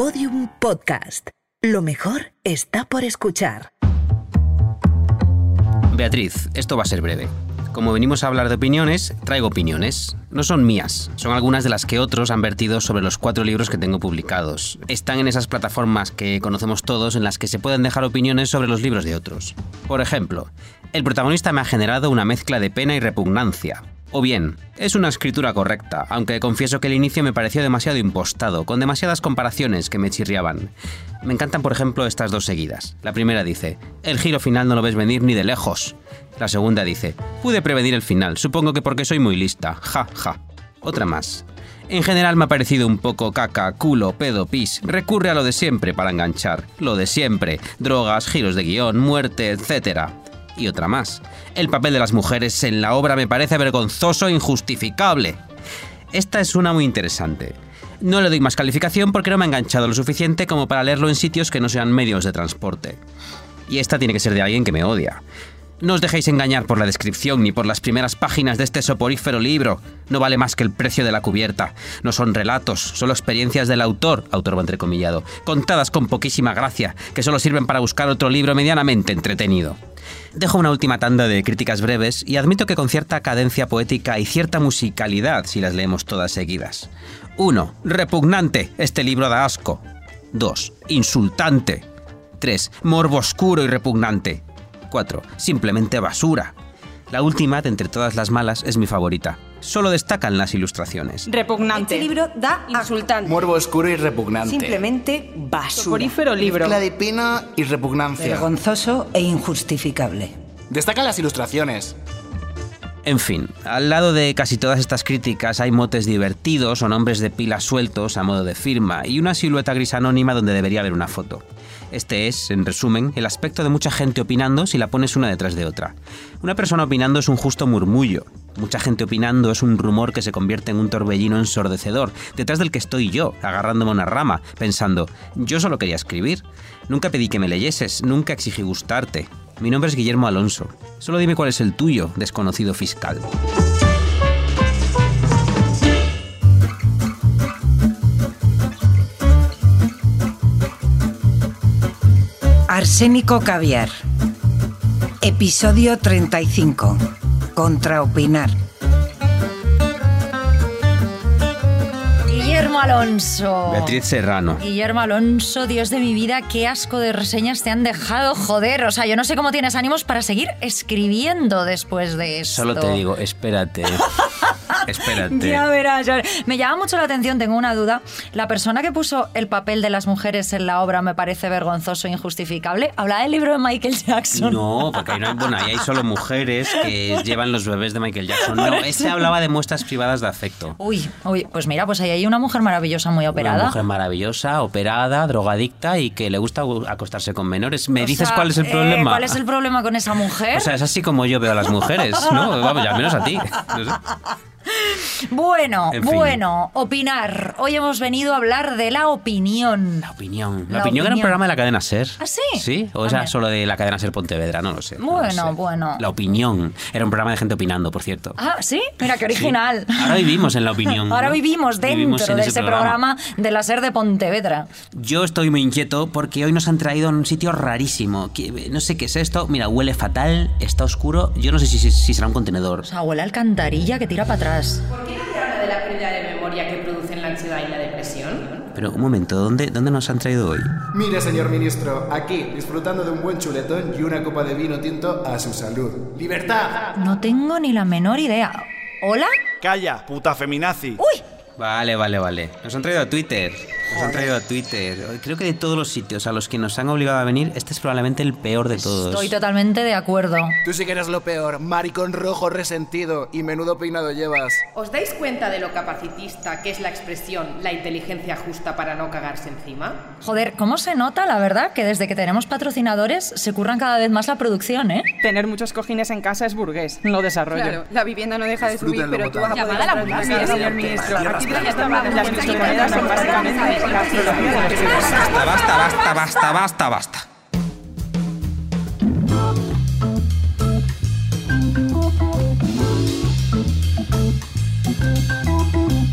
Podium Podcast. Lo mejor está por escuchar. Beatriz, esto va a ser breve. Como venimos a hablar de opiniones, traigo opiniones. No son mías, son algunas de las que otros han vertido sobre los cuatro libros que tengo publicados. Están en esas plataformas que conocemos todos en las que se pueden dejar opiniones sobre los libros de otros. Por ejemplo, el protagonista me ha generado una mezcla de pena y repugnancia. O bien, es una escritura correcta, aunque confieso que el inicio me pareció demasiado impostado, con demasiadas comparaciones que me chirriaban. Me encantan, por ejemplo, estas dos seguidas. La primera dice, el giro final no lo ves venir ni de lejos. La segunda dice, pude prevenir el final, supongo que porque soy muy lista, ja, ja. Otra más. En general me ha parecido un poco caca, culo, pedo, pis. Recurre a lo de siempre para enganchar. Lo de siempre. Drogas, giros de guion, muerte, etc y otra más. El papel de las mujeres en la obra me parece vergonzoso e injustificable. Esta es una muy interesante. No le doy más calificación porque no me ha enganchado lo suficiente como para leerlo en sitios que no sean medios de transporte. Y esta tiene que ser de alguien que me odia. No os dejéis engañar por la descripción ni por las primeras páginas de este soporífero libro. No vale más que el precio de la cubierta. No son relatos, solo experiencias del autor, autor entrecomillado, contadas con poquísima gracia, que solo sirven para buscar otro libro medianamente entretenido. Dejo una última tanda de críticas breves y admito que con cierta cadencia poética y cierta musicalidad si las leemos todas seguidas. 1. Repugnante. Este libro da asco. 2. Insultante. 3. Morbo oscuro y repugnante. 4. Simplemente basura. La última, de entre todas las malas, es mi favorita. Solo destacan las ilustraciones. Repugnante. Este libro da insultante. Morbo oscuro y repugnante. Simplemente basura. Soporífero libro. Mezcla de pena y repugnancia. Vergonzoso e injustificable. Destacan las ilustraciones. En fin, al lado de casi todas estas críticas hay motes divertidos o nombres de pilas sueltos a modo de firma y una silueta gris anónima donde debería haber una foto. Este es, en resumen, el aspecto de mucha gente opinando si la pones una detrás de otra. Una persona opinando es un justo murmullo. Mucha gente opinando es un rumor que se convierte en un torbellino ensordecedor, detrás del que estoy yo, agarrándome una rama, pensando, yo solo quería escribir. Nunca pedí que me leyeses, nunca exigí gustarte. Mi nombre es Guillermo Alonso. Solo dime cuál es el tuyo, desconocido fiscal. Arsénico Caviar. Episodio 35. Contraopinar. Guillermo Alonso. Beatriz Serrano. Guillermo Alonso, Dios de mi vida, qué asco de reseñas te han dejado, joder. O sea, yo no sé cómo tienes ánimos para seguir escribiendo después de esto. Solo te digo, espérate. espérate. Ya verás. ya. Me llama mucho la atención, tengo una duda. La persona que puso el papel de las mujeres en la obra me parece vergonzoso e injustificable. ¿Habla del libro de Michael Jackson? No, porque ahí no hay, bueno, ahí hay solo mujeres que llevan los bebés de Michael Jackson. No, ese hablaba de muestras privadas de afecto. Uy, uy, pues mira, pues ahí hay una mujer maravillosa muy operada. Una mujer maravillosa, operada, drogadicta y que le gusta acostarse con menores. ¿Me O dices sea, cuál es el eh, problema? ¿Cuál es el problema con esa mujer? O sea, es así como yo veo a las mujeres, ¿no? Vamos, ya al menos a ti. No sé. Bueno, En fin. bueno, opinar. Hoy hemos venido a hablar de la opinión. La opinión. La, La opinión era un opinión. programa de la cadena Ser. ¿Ah, sí? ¿Sí? ¿O Ah, era mira. solo de la cadena Ser Pontevedra? No lo sé. no lo Bueno, sé. bueno. La opinión. Era un programa de gente opinando, por cierto. Ah, sí, mira qué original. Sí. Ahora vivimos en la opinión. Ahora ¿no? vivimos dentro Vivimos de ese programa. de la SER de Pontevedra. Yo estoy muy inquieto porque hoy nos han traído a un sitio rarísimo. que- no sé qué es esto. Mira, huele fatal, está oscuro. Yo no sé si, si- si será un contenedor. O sea, huele a alcantarilla que tira para atrás. ¿Por qué no se habla de la pérdida de memoria que producen la ansiedad y la depresión? Pero un momento, ¿dónde, ¿dónde nos han traído hoy? Mire, señor ministro, aquí, disfrutando de un buen chuletón y una copa de vino tinto a su salud. ¡Libertad! No tengo ni la menor idea. ¿Hola? Calla, puta feminazi. ¡Uy! Vale, vale, vale. Nos han traído a Twitter. Nos han traído a Twitter. Creo que de todos los sitios a los que nos han obligado a venir, este es probablemente el peor de todos. Estoy totalmente de acuerdo. Tú sí que eres lo peor, maricón rojo resentido y menudo peinado llevas. ¿Os dais cuenta de lo capacitista que es la expresión la inteligencia justa para no cagarse encima? Joder, ¿cómo se nota, la verdad, que desde que tenemos patrocinadores se curran cada vez más la producción, ¿eh? Tener muchos cojines en casa es burgués, no desarrollo. Claro, la vivienda no deja de subir, pero tú vas a poder Llamada a la señor ministro. Aquí las básicamente Basta, basta, basta, basta, basta, basta.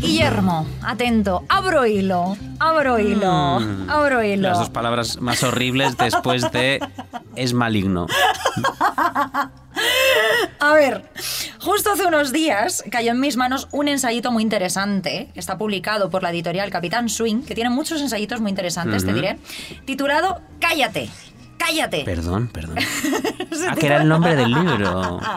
Guillermo Guillermo, atento, abro hilo, abro hilo, Mm. abro hilo. Las dos palabras más horribles después de es maligno. A ver, justo hace unos días cayó en mis manos un ensayito muy interesante. Que está publicado por la editorial Capitán Swing, que tiene muchos ensayitos muy interesantes, te diré, titulado Cállate, cállate. Perdón, perdón. Ah, que era el nombre del libro.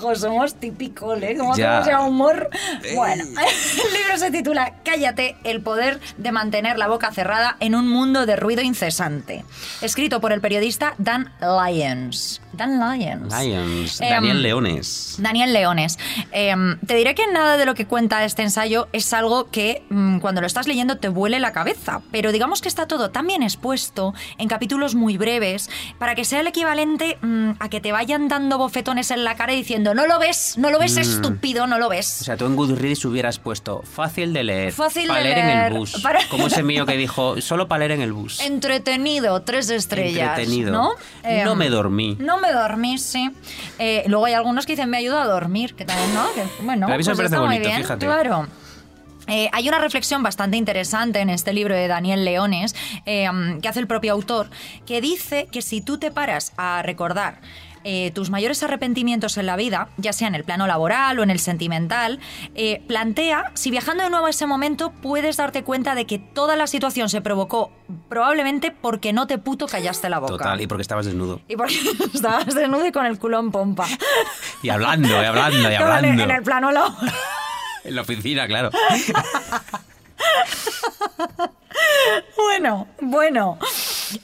Jo, somos típicos, ¿eh? Como Ya. ya humor. Bueno, el libro se titula Cállate, el poder de mantener la boca cerrada en un mundo de ruido incesante. Escrito por el periodista Dan Lyons. Dan Lyons. Em, Daniel Leones. Daniel Leones. Em, te diré que nada de lo que cuenta este ensayo es algo que mm, cuando lo estás leyendo te vuele la cabeza, pero digamos que está todo tan bien expuesto en capítulos muy breves para que sea el equivalente mm, a que te vayan dando bofetones en la cara y diciendo no lo ves, no lo ves Mm. estúpido, no lo O ves. sea, tú en Goodreads hubieras puesto fácil de leer, Fácil para de leer en el bus. para- Como ese mío que dijo, solo para leer en el bus. Entretenido, tres estrellas. Entretenido. ¿no? Em, No me dormí. No me dormí, sí. Eh, luego hay algunos que dicen me ayuda a dormir, que también, ¿no? Que, bueno, eso me pues parece está muy bonito, bien, fíjate. Claro. Eh, hay una reflexión bastante interesante en este libro de Daniel Leones eh, que hace el propio autor, que dice que si tú te paras a recordar eh, tus mayores arrepentimientos en la vida, ya sea en el plano laboral o en el sentimental, eh, plantea si viajando de nuevo a ese momento puedes darte cuenta de que toda la situación se provocó probablemente porque no te puto callaste la boca. Total, y porque estabas desnudo. Y porque estabas desnudo y con el culo en pompa. Y hablando, y hablando, y hablando. En el plano laboral. En la oficina, claro. Bueno, bueno.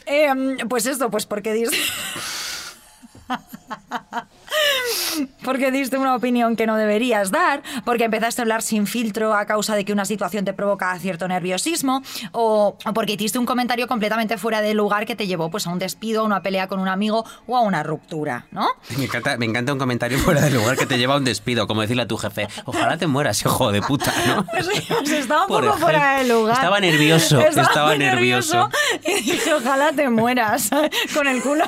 Em, pues esto, pues porque diste. Porque diste una opinión que no deberías dar, porque empezaste a hablar sin filtro a causa de que una situación te provoca cierto nerviosismo, o, o porque hiciste un comentario completamente fuera de lugar que te llevó pues, a un despido, a una pelea con un amigo o a una ruptura, ¿no? Me encanta, me encanta un comentario fuera del lugar que te lleva a un despido, como decirle a tu jefe, ojalá te mueras, hijo de puta, ¿no? Pues, pues estaba un Por poco fuera de lugar. estaba nervioso, estaba muy nervioso. Y dije, ojalá te mueras con el culo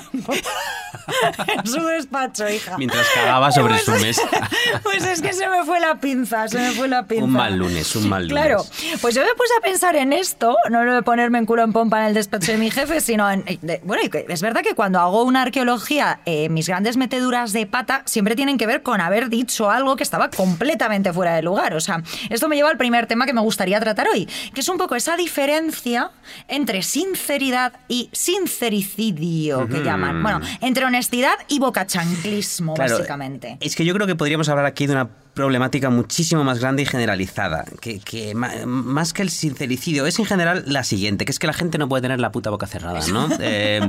en su despacho, hija. Mientras cagaba sobre Pues su es- mesa. Pues es que se me fue la pinza, se me fue la pinza. Un mal lunes, un mal lunes. Claro, pues yo me puse a pensar en esto, no lo de ponerme en culo en pompa en el despacho de mi jefe, sino en... de- bueno, es verdad que cuando hago una arqueología, eh, mis grandes meteduras de pata siempre tienen que ver con haber dicho algo que estaba completamente fuera de lugar. O sea, esto me lleva al primer tema que me gustaría tratar hoy, que es un poco esa diferencia entre sinceridad y sincericidio, que llaman. Bueno, entre honestidad y bocachanclismo, Claro, básicamente. Es que yo creo que podríamos hablar aquí de una problemática muchísimo más grande y generalizada, que, que más que el sincericidio, es en general la siguiente, que es que la gente no puede tener la puta boca cerrada, ¿no? Eh,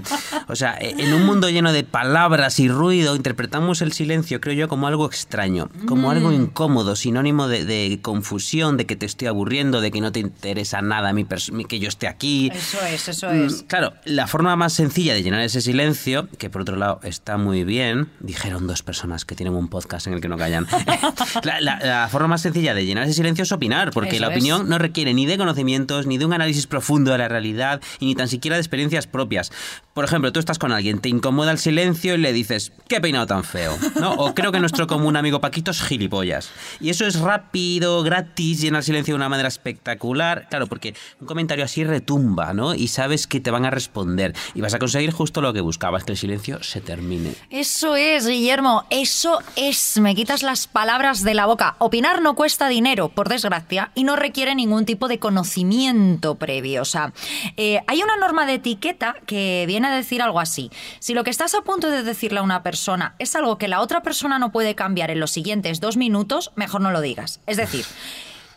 o sea, eh, en un mundo lleno de palabras y ruido, interpretamos el silencio, creo yo, como algo extraño, como Mm. algo incómodo, sinónimo de, de confusión, de que te estoy aburriendo, de que no te interesa nada mi- que yo esté aquí. Eso es, eso Mm, es. Claro, la forma más sencilla de llenar ese silencio, que por otro lado está muy bien, dijeron dos personas que tienen un podcast en el que no callan. la, la- la forma más sencilla de llenar ese silencio es opinar, porque Eso la es. opinión no requiere ni de conocimientos, ni de un análisis profundo de la realidad, y ni tan siquiera de experiencias propias. Por ejemplo, tú estás con alguien, te incomoda el silencio y le dices, qué peinado tan feo, ¿no? O creo que nuestro común amigo Paquito es gilipollas. Y eso es rápido, gratis, llena el silencio de una manera espectacular. Claro, porque un comentario así retumba, ¿no? Y sabes que te van a responder. Y vas a conseguir justo lo que buscabas, que el silencio se termine. Eso es, Guillermo, eso es. Me quitas las palabras de la boca. Opinar no cuesta dinero, por desgracia, y no requiere ningún tipo de conocimiento previo. O sea, eh, hay una norma de etiqueta que viene a decir algo así. Si lo que estás a punto de decirle a una persona es algo que la otra persona no puede cambiar en los siguientes dos minutos, mejor no lo digas. Es decir,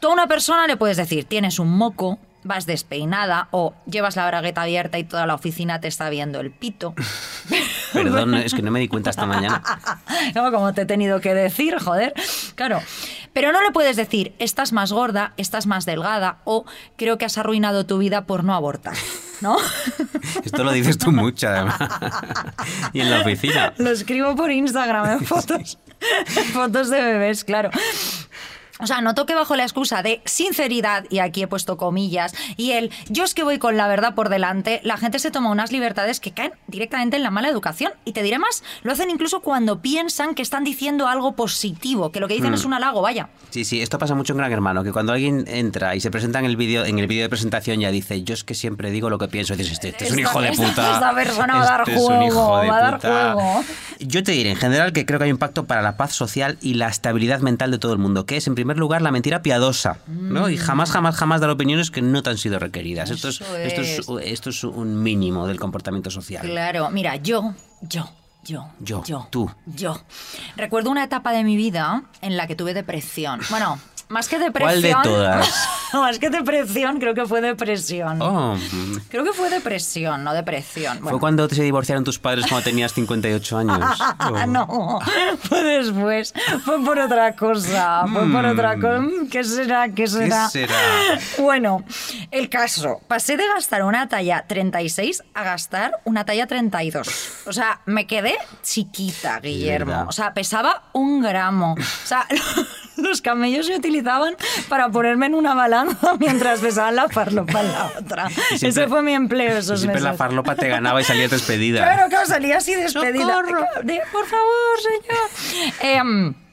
tú a una persona le puedes decir, tienes un moco, vas despeinada o llevas la bragueta abierta y toda la oficina te está viendo el pito. Perdón, es que no me di cuenta esta mañana. No, como te he tenido que decir, joder. Claro. Pero no le puedes decir, estás más gorda, estás más delgada o creo que has arruinado tu vida por no abortar. ¿No? Esto lo dices tú mucho, además. y en la oficina. Lo escribo por Instagram en fotos. fotos de bebés, claro. O sea, noto que bajo la excusa de sinceridad, y aquí he puesto comillas, y el yo es que voy con la verdad por delante, la gente se toma unas libertades que caen directamente en la mala educación. Y te diré más, lo hacen incluso cuando piensan que están diciendo algo positivo, que lo que dicen Mm. es un halago, vaya. Sí, sí, esto pasa mucho en Gran Hermano, que cuando alguien entra y se presenta en el vídeo, en el vídeo de presentación ya dice, yo es que siempre digo lo que pienso, y dices, este, este es un hijo de puta. esta persona va a dar Este juego, va a dar puta". juego. Yo te diré, en general, que creo que hay un pacto para la paz social y la estabilidad mental de todo el mundo, que es, en primer lugar, la mentira piadosa, ¿no? Y jamás, jamás, jamás dar opiniones que no te han sido requeridas. Esto es, esto es, es. esto es un mínimo del comportamiento social. Claro, mira, yo, yo, yo, Yo, tú. yo. Recuerdo una etapa de mi vida en la que tuve depresión. Bueno, más que ¿Cuál de depresión. todas? más que depresión, creo que fue depresión. Oh, mm. Creo que fue depresión, no depresión. ¿Fue cuando se divorciaron tus padres cuando tenías 58 años? Oh. no, fue después, fue por otra cosa, fue por otra cosa. Mm, ¿Qué será? ¿Qué será? será? Bueno, el caso, pasé de gastar una talla 36 a gastar una talla 32. O sea, me quedé chiquita, Guillermo. O sea, pesaba un gramo. O sea, los camellos se utilizaban para ponerme en una balanza mientras pesaban la farlopa en la otra. Siempre- Ese fue mi empleo esos siempre meses. la farlopa te ganaba y salías despedida. Claro, claro, salía así despedida. Por favor, señor.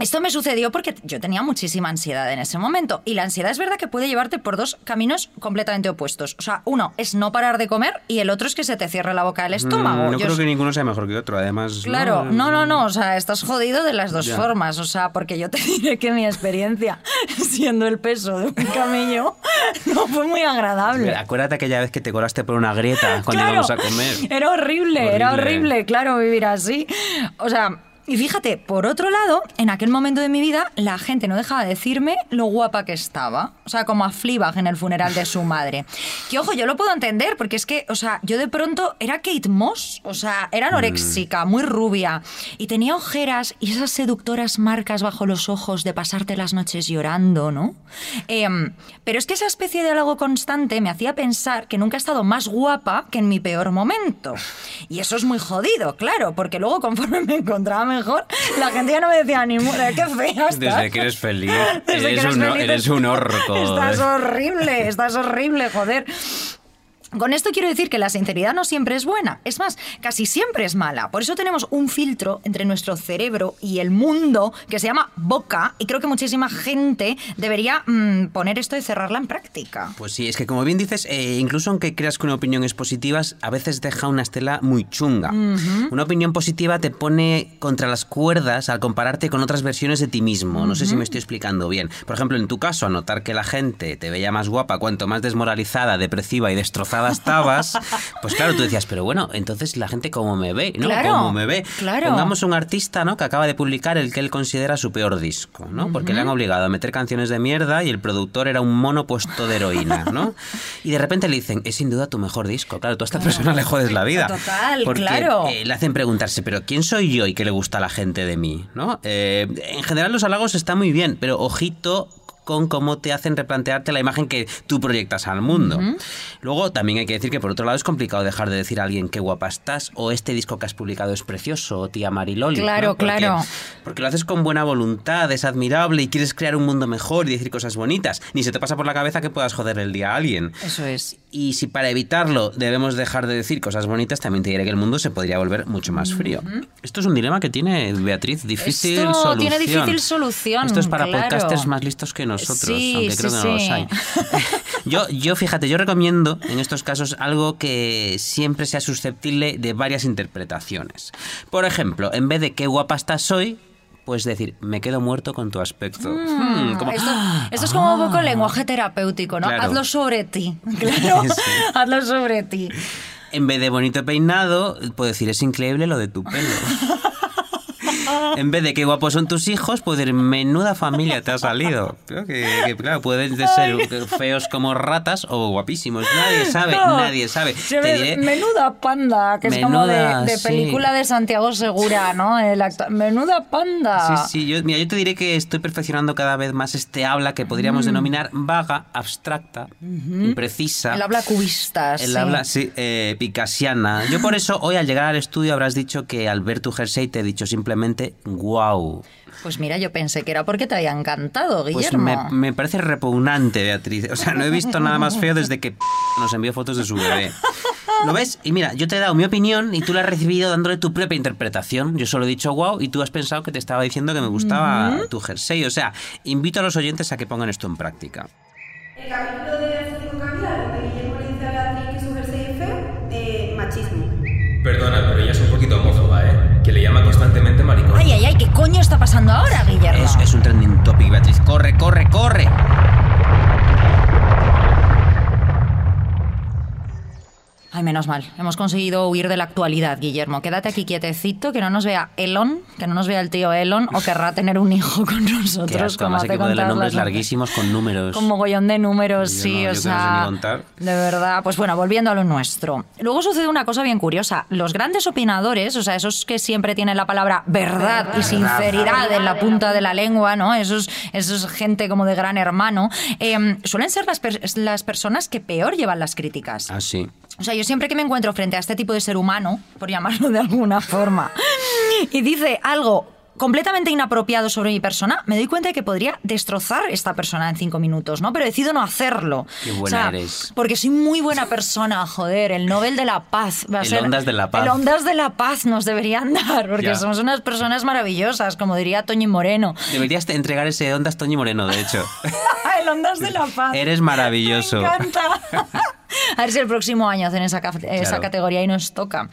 esto me sucedió porque yo tenía muchísima ansiedad en ese momento. Y la ansiedad es verdad que puede llevarte por dos caminos completamente opuestos. O sea, uno es no parar de comer y el otro es que se te cierre la boca del estómago. Mm, no Yo creo que ninguno sea mejor que otro, además. Claro, no, no, no, o sea, estás jodido de las dos Ya. formas, o sea, porque yo te diré que mi experiencia siendo el peso de un camello no fue muy agradable. Acuérdate aquella vez que te colaste por una grieta cuando Claro, íbamos a comer. Era horrible, era Horrible. horrible, claro, vivir así. O sea, y fíjate, por otro lado, en aquel momento de mi vida, la gente no dejaba de decirme lo guapa que estaba. O sea, como a Fleabag en el funeral de su madre. Que ojo, yo lo puedo entender, porque es que, o sea, yo de pronto era Kate Moss. O sea, era anoréxica, muy rubia. Y tenía ojeras y esas seductoras marcas bajo los ojos de pasarte las noches llorando, ¿no? Em, pero es que esa especie de diálogo constante me hacía pensar que nunca he estado más guapa que en mi peor momento. Y eso es muy jodido, claro, porque luego conforme me encontraba mejor, la gente ya no me decía ni mu- qué fea estás. Desde que eres feliz. Desde que eres, eres un, feliz, eres un orco. Estás horrible, estás horrible, joder. Con esto quiero decir que la sinceridad no siempre es buena, es más, casi siempre es mala. Por eso tenemos un filtro entre nuestro cerebro y el mundo que se llama boca y creo que muchísima gente debería mm, poner esto y cerrarla en práctica. Pues sí, es que como bien dices, eh, incluso aunque creas que una opinión es positiva, a veces deja una estela muy chunga. Una opinión positiva te pone contra las cuerdas al compararte con otras versiones de ti mismo. No sé si me estoy explicando bien. Por ejemplo, en tu caso, al notar que la gente te veía más guapa cuanto más desmoralizada, depresiva y destrozada estabas, pues claro, tú decías, pero bueno, entonces la gente cómo me ve, ¿no? Claro, ¿Cómo me ve? claro. Pongamos un artista, ¿no? Que acaba de publicar el que él considera su peor disco, ¿no? Porque le han obligado a meter canciones de mierda y el productor era un mono puesto de heroína, ¿no? Y de repente le dicen, es sin duda tu mejor disco. Claro, tú a esta persona le jodes la vida. Total, porque, claro. eh, le hacen preguntarse, pero ¿quién soy yo y qué le gusta a la gente de mí? ¿no? Eh, en general los halagos están muy bien, pero ojito con cómo te hacen replantearte la imagen que tú proyectas al mundo. Luego también hay que decir que por otro lado es complicado dejar de decir a alguien qué guapa estás o este disco que has publicado es precioso o tía Mariloli. Claro, ¿no? Porque- claro. Porque lo haces con buena voluntad, es admirable y quieres crear un mundo mejor y decir cosas bonitas. Ni se te pasa por la cabeza que puedas joder el día a alguien. Eso es. Y si para evitarlo debemos dejar de decir cosas bonitas, también te diré que el mundo se podría volver mucho más frío. Esto es un dilema que tiene Beatriz, difícil Esto solución. tiene difícil solución, Esto es para claro. podcasters más listos que nosotros, Sí, aunque sí, creo que no los sí. hay. Yo, yo, fíjate, yo recomiendo en estos casos algo que siempre sea susceptible de varias interpretaciones. Por ejemplo, en vez de qué guapa estás hoy, pues decir, me quedo muerto con tu aspecto. Hmm, como- Esto, esto es como un poco lenguaje terapéutico, ¿no? Claro. Hazlo sobre ti. Claro, Sí. hazlo sobre ti. En vez de bonito peinado, puedo decir, es increíble lo de tu pelo. En vez de qué guapos son tus hijos, puedo decir, menuda familia te ha salido. Creo que, que, claro, pueden de ser feos como ratas o guapísimos. Nadie sabe, No. nadie sabe. Te diré, Menuda panda, que es como Menuda, de, sí. película de Santiago Segura, ¿no? El Menuda panda. Sí, sí, yo, mira, yo te diré que estoy perfeccionando cada vez más este habla que podríamos denominar vaga, abstracta, imprecisa. El habla cubista, El sí. habla, sí, eh, picasiana. Yo por eso hoy al llegar al estudio habrás dicho que al ver tu jersey te he dicho simplemente absolutamente guau. Pues mira, yo pensé que era porque te había encantado, Pues Guillermo. me, me parece repugnante, Beatriz. O sea, no he visto nada más feo desde que nos envió fotos de su bebé. ¿Lo ves? Y mira, yo te he dado mi opinión y tú la has recibido dándole tu propia interpretación. Yo solo he dicho wow y tú has pensado que te estaba diciendo que me gustaba tu jersey. O sea, invito a los oyentes a que pongan esto en práctica. El capítulo de Cinco Caviar, donde Guillermo le dice a Beatriz que su jersey es feo, eh, machismo. Perdona, pero Que le llama constantemente maricón. Ay, ay, ay, ¿qué coño está pasando ahora, Guillermo? Es, es un trending topic, Beatriz. Corre, corre, corre. Ay, menos mal. Hemos conseguido huir de la actualidad, Guillermo. Quédate aquí quietecito, que no nos vea Elon, que no nos vea el tío Elon, o querrá tener un hijo con Qué nosotros. asco, como además con todas nombres larguísimos con números. Con mogollón de números, Yo sí, no, o que no sé sea. contar. De verdad. Pues bueno, volviendo a lo nuestro. Luego sucede una cosa bien curiosa. Los grandes opinadores, o sea, esos que siempre tienen la palabra verdad y sinceridad en la punta de la lengua, ¿no? Esos, esos gente como de gran hermano, eh, suelen ser las, per- las personas que peor llevan las críticas. Ah, sí. O sea, yo siempre que me encuentro frente a este tipo de ser humano, por llamarlo de alguna forma, y dice algo completamente inapropiado sobre mi persona, me doy cuenta de que podría destrozar esta persona en cinco minutos, ¿no? Pero decido no hacerlo. Qué buena O sea, eres. Porque soy muy buena persona, joder. El Nobel de la Paz va a El ser... Ondas de la Paz. El Ondas de la Paz nos deberían dar, porque Ya. somos unas personas maravillosas, como diría Toñi Moreno. Deberías entregar ese Ondas Toñi Moreno, de hecho. el Ondas de la Paz. Eres maravilloso. Me encanta. A ver si el próximo año hacen esa, esa Claro. categoría y nos toca.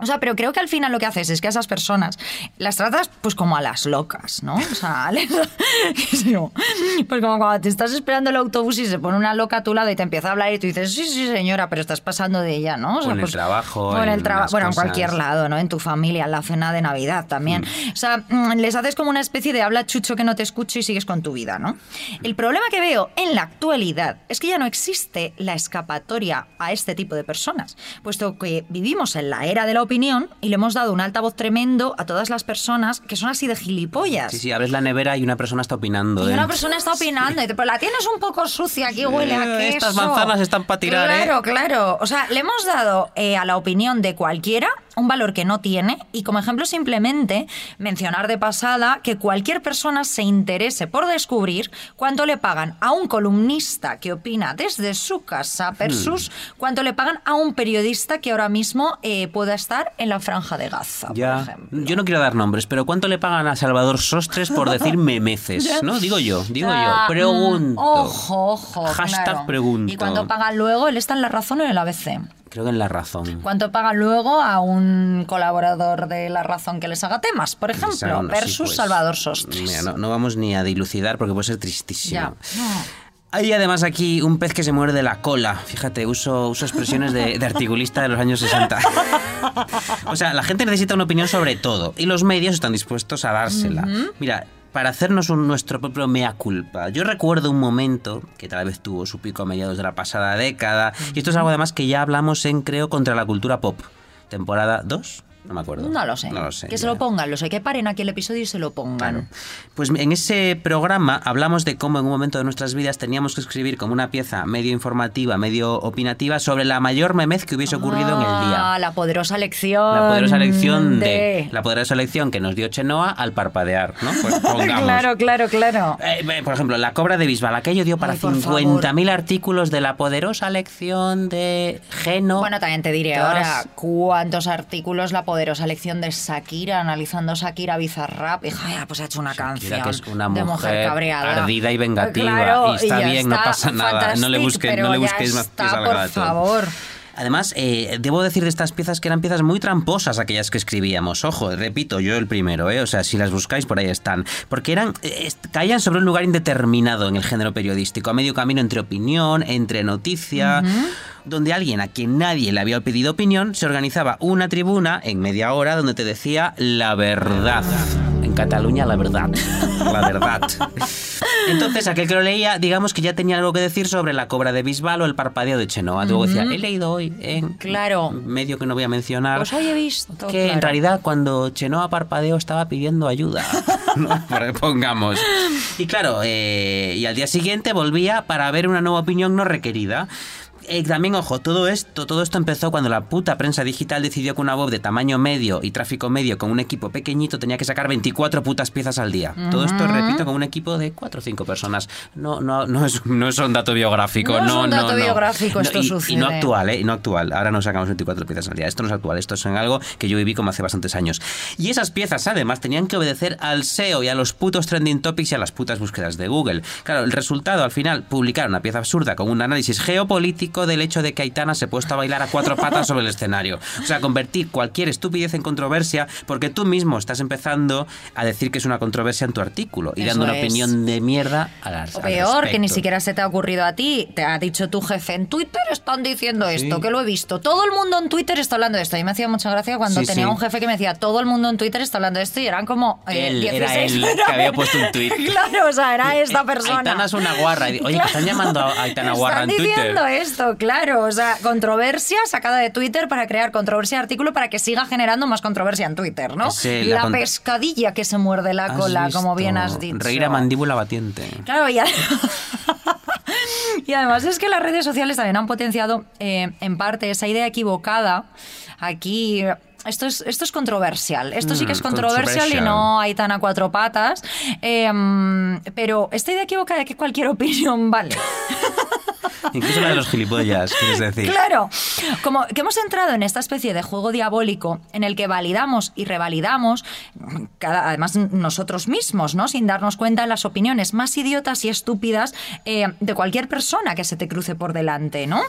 O sea, pero creo que al final lo que haces es que a esas personas las tratas pues como a las locas, ¿no? O sea, les- pues como cuando te estás esperando el autobús y se pone una loca a tu lado y te empieza a hablar y tú dices, sí, sí, señora, pero estás pasando de ella, ¿no? O en el trabajo, en el trabajo, bueno, en cualquier lado, ¿no? En tu familia, en la cena de Navidad también. O sea, mm, les haces como una especie de habla chucho que no te escucho y sigues con tu vida, ¿no? El problema que veo en la actualidad es que ya no existe la escapatoria a este tipo de personas, puesto que vivimos en la era de la opinión y le hemos dado un altavoz tremendo a todas las personas que son así de gilipollas. Sí, sí, abres la nevera y una persona está opinando. Y ¿eh? una persona está opinando y te, pues la tienes un poco sucia, aquí huele a Eh, queso. estas manzanas están pa' tirar, ¿eh? Claro, claro. O sea, le hemos dado eh, a la opinión de cualquiera un valor que no tiene y como ejemplo simplemente mencionar de pasada que cualquier persona se interese por descubrir cuánto le pagan a un columnista que opina desde su casa versus cuánto le pagan a un periodista que ahora mismo eh, pueda estar en la franja de Gaza, por Ya, ejemplo. yo no quiero dar nombres, pero ¿cuánto le pagan a Salvador Sostres por decir memeces? ¿No? Digo yo, digo Ah, yo. Pregunto. mm, Ojo, ojo. Hashtag claro. pregunto. Y cuando pagan luego, él está en la razón o en el ABC. Creo que en la razón. ¿Cuánto pagan luego a un colaborador de La Razón que les haga temas, por ejemplo? No, sí, versus pues, Salvador Sostres. Mira, no, no vamos ni a dilucidar porque puede ser tristísimo. Ya. Hay además aquí un pez que se muerde la cola. Fíjate, uso, uso expresiones de, de articulista de los años 60. o sea, la gente necesita una opinión sobre todo y los medios están dispuestos a dársela. Mira, para hacernos un- nuestro propio mea culpa. Yo recuerdo un momento que tal vez tuvo su pico a mediados de la pasada década y esto es algo además que ya hablamos en, creo, Contra la Cultura Pop. Temporada 2, no me acuerdo. No lo sé. No lo sé. Que se lo pongan, lo sé. Que paren aquí el episodio y se lo pongan. Claro. Pues en ese programa hablamos de cómo en un momento de nuestras vidas teníamos que escribir como una pieza medio informativa, medio opinativa sobre la mayor memez que hubiese ocurrido en el Ah, día. la poderosa lección. La poderosa lección de... de... La poderosa lección que nos dio Chenoa al parpadear, ¿no? Pues pongamos. Claro, claro, claro. Eh, por ejemplo, la cobra de Bisbal, aquello dio para Ay, por 50.000 artículos de la poderosa lección de Geno. Bueno, también te diré ahora cuántos artículos la poderosa lección de Shakira, analizando Shakira Bizarrap. Hija, pues ha hecho una Shakira, canción que es una de mujer cabreada. ardida y vengativa. Claro, y está bien, no pasa nada. No le busques, no le busquéis más por favor. Además, eh, debo decir de estas piezas que eran piezas muy tramposas aquellas que escribíamos. Ojo, repito, yo el primero, ¿eh? O sea, si las buscáis, por ahí están. Porque eran eh, caían sobre un lugar indeterminado en el género periodístico, a medio camino entre opinión, entre noticia, donde alguien a quien nadie le había pedido opinión se organizaba una tribuna en media hora donde te decía la verdad. En Cataluña, la verdad. La verdad. Entonces, aquel que lo leía, digamos que ya tenía algo que decir sobre la cobra de Bisbal o el parpadeo de Chenoa. Luego decía, he leído hoy en Claro. medio que no voy a mencionar. Pues hoy he visto. que en realidad cuando Chenoa parpadeó estaba pidiendo ayuda. ¿no? Pongamos. Y claro, eh, y al día siguiente volvía para ver una nueva opinión no requerida. Eh, también, ojo, todo esto, todo esto empezó cuando la puta prensa digital decidió que una web de tamaño medio y tráfico medio con un equipo pequeñito tenía que sacar 24 putas piezas al día. Todo esto, repito, con un equipo de 4 o 5 personas. No, no, no es, no es un dato biográfico. No es No, un dato no, no. biográfico, esto y, sucede. Y no actual, ¿eh? Y no actual. Ahora no sacamos 24 piezas al día. Esto no es actual. Esto es en algo que yo viví como hace bastantes años. Y esas piezas, además, tenían que obedecer al SEO y a los putos trending topics y a las putas búsquedas de Google. Claro, el resultado, al final, publicar una pieza absurda con un análisis geopolítico del hecho de que Aitana se ha puesto a bailar a cuatro patas sobre el escenario. O sea, convertir cualquier estupidez en controversia porque tú mismo estás empezando a decir que es una controversia en tu artículo y Eso dando una es. opinión de mierda a las O peor, que ni siquiera se te ha ocurrido a ti. Te ha dicho tu jefe, en Twitter están diciendo esto, que lo he visto. Todo el mundo en Twitter está hablando de esto. Y me hacía mucha gracia cuando Sí, tenía sí. un jefe que me decía, todo el mundo en Twitter está hablando de esto y eran como eh, Él, 16. era él que había puesto un tuit. claro, o sea, era esta persona. Aitana es una guarra. Oye, que están llamando a Aitana guarra en Están Twitter. diciendo esto, claro. O sea, controversia sacada de Twitter para crear controversia artículo para que siga generando más controversia en Twitter, ¿no? Eh, la pescadilla que se muerde la ¿Has cola, como bien has dicho. Reír a mandíbula batiente. Claro, y, además es que las redes sociales también han potenciado eh, en parte esa idea equivocada. Aquí. Esto es, esto es controversial. Esto sí que es Mm, controversial y no hay tan a cuatro patas. Eh, pero esta idea equivocada de que cualquier opinión vale. Incluso la de los gilipollas, quieres decir. Claro, como que hemos entrado en esta especie de juego diabólico en el que validamos y revalidamos, además nosotros mismos, ¿no? Sin darnos cuenta las opiniones más idiotas y estúpidas eh, de cualquier persona que se te cruce por delante, ¿no?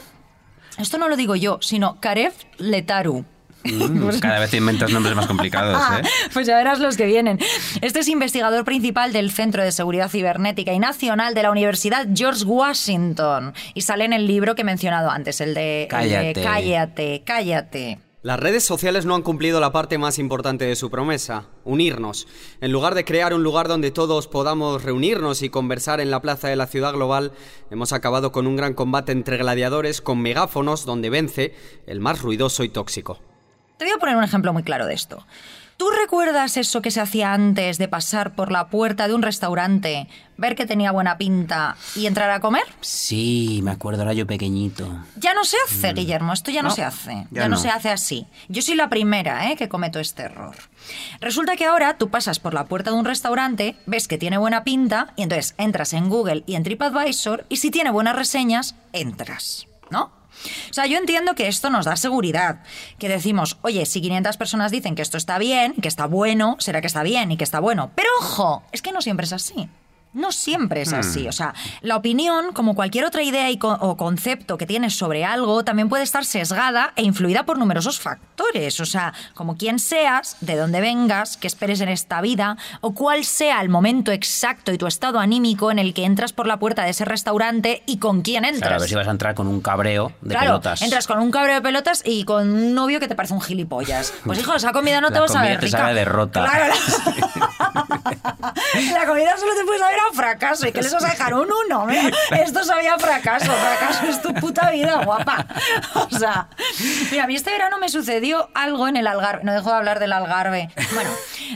Esto no lo digo yo, sino Karev Letaru. Mm, cada vez te inventas nombres más complicados, Ah, ¿eh? Pues ya verás los que vienen. Este es investigador principal del Centro de Seguridad Cibernética y Nacional de la Universidad George Washington. Y sale en el libro que he mencionado antes, el de, el de Cállate. Cállate, cállate. Las redes sociales no han cumplido la parte más importante de su promesa, unirnos. En lugar de crear un lugar donde todos podamos reunirnos y conversar en la plaza de la ciudad global, hemos acabado con un gran combate entre gladiadores con megáfonos donde vence el más ruidoso y tóxico. Te voy a poner un ejemplo muy claro de esto. ¿Tú recuerdas eso que se hacía antes de pasar por la puerta de un restaurante, ver que tenía buena pinta y entrar a comer? Sí, me acuerdo, era yo pequeñito. Ya no se hace, Guillermo, esto ya no, No, se hace. ya Ya, no. no. se hace así. Yo soy la primera ¿eh? que cometo este error. Resulta que ahora tú pasas por la puerta de un restaurante, ves que tiene buena pinta y entonces entras en Google y en TripAdvisor y si tiene buenas reseñas, entras, ¿no? O sea, yo entiendo que esto nos da seguridad, que decimos, oye, si 500 personas dicen que esto está bien, que está bueno, será que está bien y que está bueno. Pero ojo, es que no siempre es así. No siempre es así. Hmm. O sea, la opinión, como cualquier otra idea y co- o concepto que tienes sobre algo, también puede estar sesgada e influida por numerosos factores. O sea, como quién seas, de dónde vengas, qué esperes en esta vida, o cuál sea el momento exacto y tu estado anímico en el que entras por la puerta de ese restaurante y con quién entras. Claro, a ver si vas a entrar con un cabreo de Claro, pelotas. entras con un cabreo de pelotas y con un novio que te parece un gilipollas. Pues hijo, esa comida no te La va a comida te rica. sabe derrota. Claro, la... la comida solo te puede saber a fracaso. ¿Y que les vas a dejar un uno? Esto sabía fracaso. Fracaso es tu puta vida, guapa. O sea, mira, a mí este verano me sucedió algo en el Algarve. No dejo de hablar del Algarve. Bueno,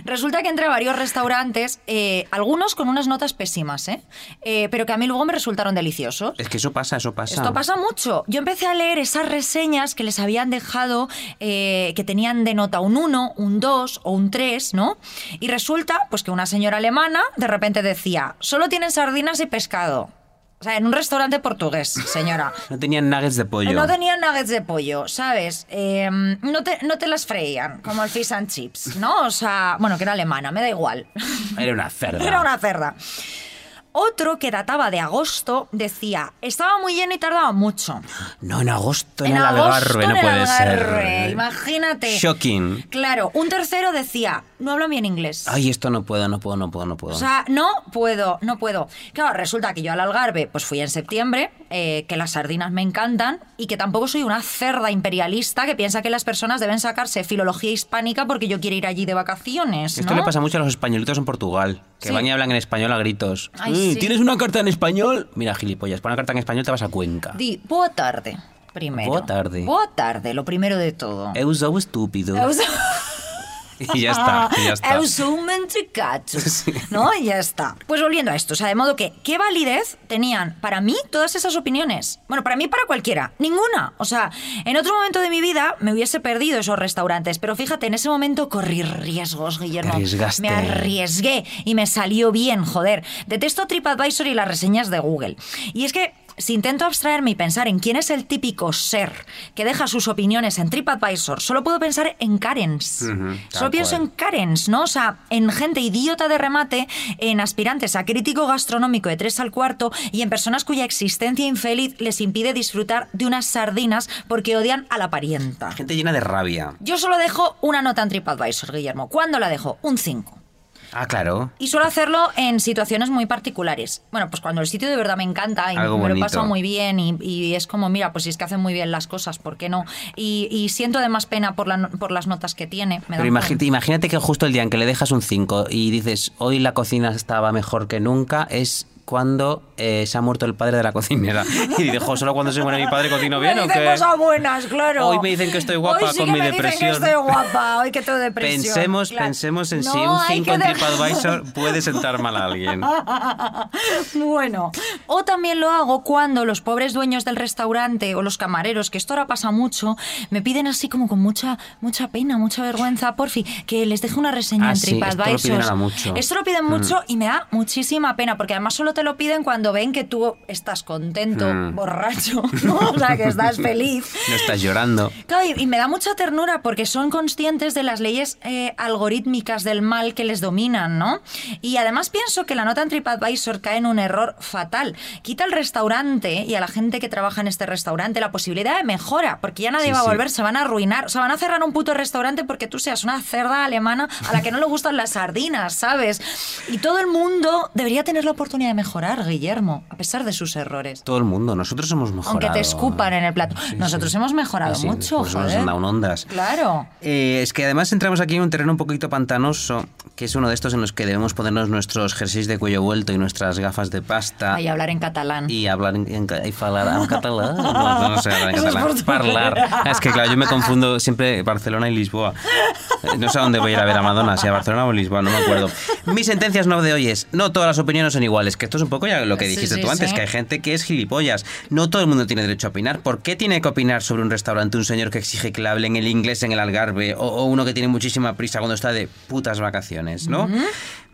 resulta que entré a varios restaurantes, eh, algunos con unas notas pésimas, ¿eh? Eh, Pero que a mí luego me resultaron deliciosos. Es que eso pasa, eso pasa. Esto pasa mucho. Yo empecé a leer esas reseñas que les habían dejado, eh, que tenían de nota un 1, un 2 o un 3, ¿no? Y resulta, pues que una señora alemana de repente decía, solo tienen sardinas y pescado. O sea, en un restaurante portugués, señora. No tenían nuggets de pollo. No tenían nuggets de pollo, ¿sabes? Eh, no, te, no te las freían, como el fish and chips, ¿no? O sea, bueno, que era alemana, me da igual. Era una cerda. Era una cerda. Otro que databa de agosto decía, estaba muy lleno y tardaba mucho. No, en agosto en, En el agosto Algarve, en no el puede Algarve, ser. Imagínate. Shocking. Claro, un tercero decía, no hablo bien inglés. Ay, esto no puedo, no puedo, no puedo, no puedo. O sea, no puedo, no puedo. Claro, resulta que yo al Algarve pues fui en septiembre, eh, que las sardinas me encantan y que tampoco soy una cerda imperialista que piensa que las personas deben sacarse filología hispánica porque yo quiero ir allí de vacaciones, Esto ¿no? le pasa mucho a los españolitos en Portugal, que Sí. van y hablan en español a gritos. Ay, "Mm, sí. ¿Tienes una carta en español? Mira, gilipollas, para una carta en español te vas a Cuenca. Di, boa tarde, primero. Boa tarde. Boa tarde, lo primero de todo. Eu sou estúpido. Eu sou- Y ya está, y ya está. Eu sou un. ¿No? Y ya está. Pues volviendo a esto, o sea, de modo que, ¿qué validez tenían para mí todas esas opiniones? Bueno, para mí, para cualquiera. Ninguna. O sea, en otro momento de mi vida me hubiese perdido esos restaurantes, pero fíjate, en ese momento corrí riesgos, Guillermo. Te arriesgaste. Me arriesgué y me salió bien, joder. Detesto TripAdvisor y las reseñas de Google. Y es que si intento abstraerme y pensar en quién es el típico ser que deja sus opiniones en TripAdvisor, solo puedo pensar en Karens. Solo pienso cual. en Karens, ¿no? O sea, en gente idiota de remate, en aspirantes a crítico gastronómico de 3 al cuarto y en personas cuya existencia infeliz les impide disfrutar de unas sardinas porque odian a la parienta. Gente llena de rabia. Yo solo dejo una nota en TripAdvisor, Guillermo. ¿Cuándo la dejo? Un 5. Ah, claro. Y suelo hacerlo en situaciones muy particulares. Bueno, pues cuando el sitio de verdad me encanta y Algo me lo he bonito. pasado muy bien y, y es como, mira, pues si es que hacen muy bien las cosas, ¿por qué no? Y, y siento además pena por, la por las notas que tiene. Me Pero imagínate, imagínate que justo el día en que le dejas un 5 y dices, hoy la cocina estaba mejor que nunca, es cuando eh, se ha muerto el padre de la cocinera. Y dices, "Jo, solo cuando se muere mi padre cocino bien me o dicen qué. cosas buenas, claro. Hoy me dicen que estoy guapa Hoy sí con que mi me dicen depresión. que estoy guapa, hoy que tengo depresión. Pensemos, claro. pensemos en si No, un hay 5 que en TripAdvisor puede sentar mal a alguien. bueno, o también lo hago cuando los pobres dueños del restaurante o los camareros, que esto ahora pasa mucho, me piden así como con mucha mucha pena, mucha vergüenza, porfi, que les deje una reseña Ah, en sí, esto lo TripAdvisor. piden mucho. Esto lo piden Mm. mucho y me da muchísima pena, porque además solo te lo piden cuando ven que tú estás contento, Mm. borracho, ¿no? o sea, que estás feliz. No estás llorando. Claro, y y me da mucha ternura porque son conscientes de las leyes eh, algorítmicas del mal que les dominan, ¿no? Y además pienso que la nota en TripAdvisor cae en un error fatal. Quita al restaurante y a la gente que trabaja en este restaurante la posibilidad de mejora, porque ya nadie Sí, va a sí. volver, se van a arruinar, o sea, van a cerrar un puto restaurante porque tú seas una cerda alemana a la que no le gustan las sardinas, ¿sabes? Y todo el mundo debería tener la oportunidad de mejorar, Guillermo, a pesar de sus errores. Todo el mundo, nosotros hemos mejorado. Aunque te escupan en el plato. Nosotros hemos mejorado Sí, mucho, pues nos joder. han dado ondas. Claro. Eh, es que además entramos aquí en un terreno un poquito pantanoso, que es uno de estos en los que debemos ponernos nuestros jerseys de cuello vuelto y nuestras gafas de pasta. Y hablar en catalán. Y hablar en, en, y falar en catalán. No, no sé hablar en es catalán. Parlar. Es que claro, yo me confundo siempre Barcelona y Lisboa. Eh, No sé a dónde voy a ir a ver a Madonna, si a Barcelona o Lisboa, no me acuerdo. Mi sentencias no de hoy es, no todas las opiniones son iguales, que esto es un poco ya lo que dijiste sí, tú antes, sí. que hay gente que es gilipollas. No todo el mundo tiene derecho a opinar. ¿Por qué tiene que opinar sobre un restaurante un señor que exige que le hablen el inglés en el Algarve o, o uno que tiene muchísima prisa cuando está de putas vacaciones, ¿no?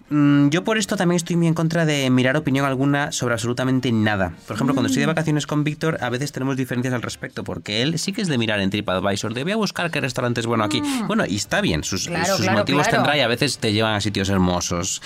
Yo por esto también estoy muy en contra de mirar opinión alguna sobre absolutamente nada. Por ejemplo, cuando Mm. estoy de vacaciones con Víctor, a veces tenemos diferencias al respecto, porque él sí que es de mirar en TripAdvisor, de voy a buscar qué restaurante es bueno aquí. Bueno, y está bien, sus, Mm. Claro, sus claro, motivos claro. tendrá y a veces te llevan a sitios hermosos.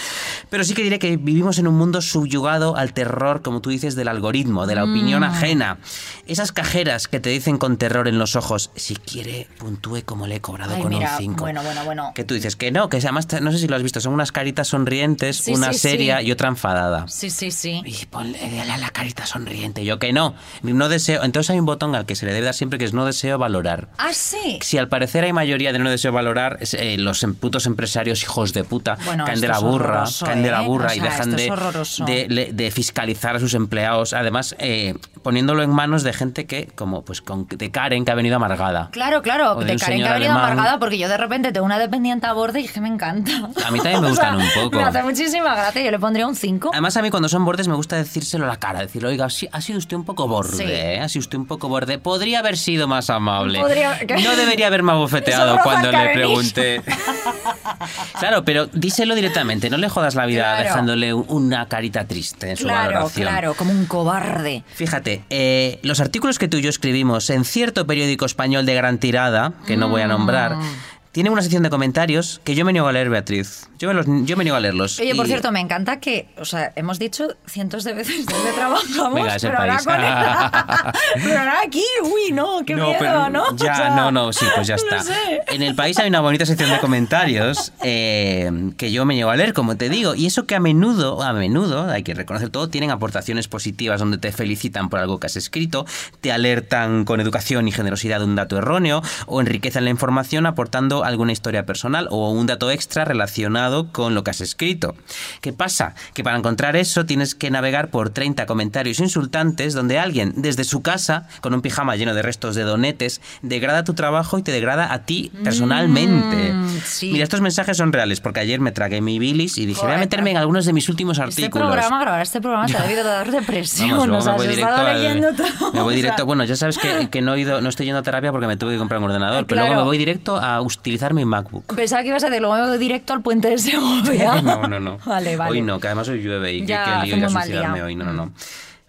Pero sí que diré que vivimos en un mundo subyugado al terror, como tú dices, del algoritmo, de la opinión Mm. ajena. Esas cajeras que te dicen con terror en los ojos, si quiere, puntúe como le he cobrado Ay, con mira, un 5. bueno, bueno, bueno. Que tú dices que no, que además, no sé si lo has visto, son unas caritas sonrientes, Sí, una sí, seria sí. y otra enfadada. Sí, sí, sí. Y ponle dale a la carita sonriente. Yo que no. No deseo. Entonces hay un botón al que se le debe dar siempre que es no deseo valorar. Ah, sí. Si al parecer hay mayoría de no deseo valorar, eh, los em- putos empresarios hijos de puta Bueno, caen de la es burra, caen de la ¿eh? burra O y dejan de, de, fiscalizar a sus empleados. Además, eh, poniéndolo en manos de gente que, como pues con, de Karen, que ha venido amargada. Claro, claro, de Karen que ha venido amargada porque yo de repente tengo una dependiente a borde y que me encanta. A mí también me O sea, gustan un poco. Me hace muchísima gracia, yo le pondría un 5. Además, a mí cuando son bordes me gusta decírselo a la cara. Decir, oiga, sí, ha sido usted un poco borde, Sí. ¿eh? Ha sido usted un poco borde. Podría haber sido más amable. Podría- No debería haberme abofeteado cuando le pregunté. claro, pero díselo directamente. No le jodas la vida Claro. dejándole una carita triste en su Claro, valoración. claro, como un cobarde. Fíjate, eh, los artículos que tú y yo escribimos en cierto periódico español de gran tirada, que no voy a nombrar, Mm. tienen una sección de comentarios que yo me niego a leer, Beatriz. Yo me, los- yo me niego a leerlos. Oye, por cierto, me encanta que, o sea, hemos dicho cientos de veces dónde trabajamos, Venga, el pero, ahora con pero ahora aquí, uy, no, qué miedo, pero ¿no? Ya, O sea, no, no, sí, pues ya no está. sé. En el país hay una bonita sección de comentarios eh, que yo me llevo a leer, como te digo, y eso que a menudo, a menudo, hay que reconocer todo, tienen aportaciones positivas donde te felicitan por algo que has escrito, te alertan con educación y generosidad de un dato erróneo o enriquecen la información aportando alguna historia personal o un dato extra relacionado con lo que has escrito. ¿Qué pasa? Que para encontrar eso tienes que navegar por 30 comentarios insultantes donde alguien desde su casa, con un pijama lleno de restos de donetes, degrada tu trabajo y te degrada a ti personalmente. Mm, sí. Mira, estos mensajes son reales porque ayer me tragué mi bilis y dije, voy a meterme en algunos de mis últimos Este artículos. programa, grabar este programa te ha debido dar depresión. Vamos, luego me voy directo al- todo. Me voy directo. Bueno, ya sabes que, que no, he ido, no estoy yendo a terapia porque me tuve que comprar un ordenador, pero Claro. luego me voy directo a utilizar mi MacBook. Pensaba que ibas a decir luego directo al puente de Segovia. No, no, no. Vale, vale. Hoy no, que además hoy llueve y que, Ya, que hace lío ir a suicidarme hoy. No, no, no.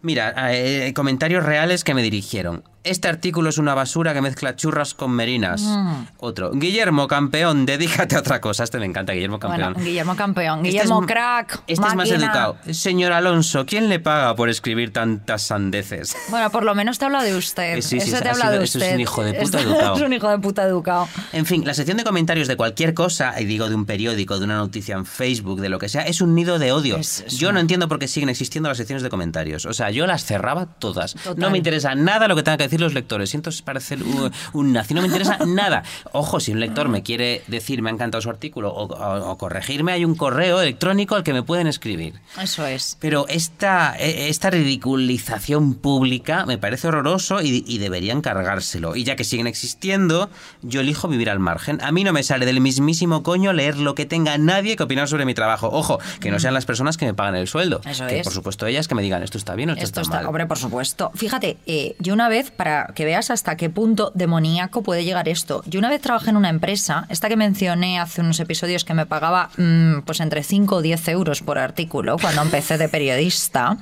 Mira, eh, comentarios reales que me dirigieron. Este artículo es una basura que mezcla churras con merinas. Mm. Otro. Guillermo, campeón, dedícate a otra cosa. Este me encanta, Guillermo, campeón. Bueno, Guillermo campeón, Este Guillermo es- crack. Este es más educado. Señor Alonso, ¿quién le paga por escribir tantas sandeces? Bueno, por lo menos te habla de usted. Eh, sí, sí, Ese te ha habla sido- de eso es un hijo de puta educado. Es un hijo de puta educado. En fin, la sección de comentarios de cualquier cosa, y digo de un periódico, de una noticia en Facebook, de lo que sea, es un nido de odio. Es- es yo una- no entiendo por qué siguen existiendo las secciones de comentarios. O sea, yo las cerraba todas. Total. No me interesa nada lo que tengan que decir los lectores. Siento parecer un, un nazi, no me interesa nada. Ojo, si un lector me quiere decir me ha encantado su artículo o, o- o corregirme, hay un correo electrónico al que me pueden escribir. Eso es. Pero esta, eh, esta ridiculización pública me parece horroroso y, y deberían cargárselo. Y ya que siguen existiendo, yo elijo vivir al margen. A mí no me sale del mismísimo coño leer lo que tenga nadie que opinar sobre mi trabajo. Ojo, que no sean las personas que me pagan el sueldo. Mm. Eso que es. por supuesto ellas que me digan esto está bien o esto, Esto está, está, mal. hombre, por supuesto. Fíjate, eh, yo una vez, para que veas hasta qué punto demoníaco puede llegar esto, yo una vez trabajé en una empresa, esta que mencioné hace unos episodios que me pagaba mm, pues entre 5 o 10 euros por artículo cuando empecé de periodista,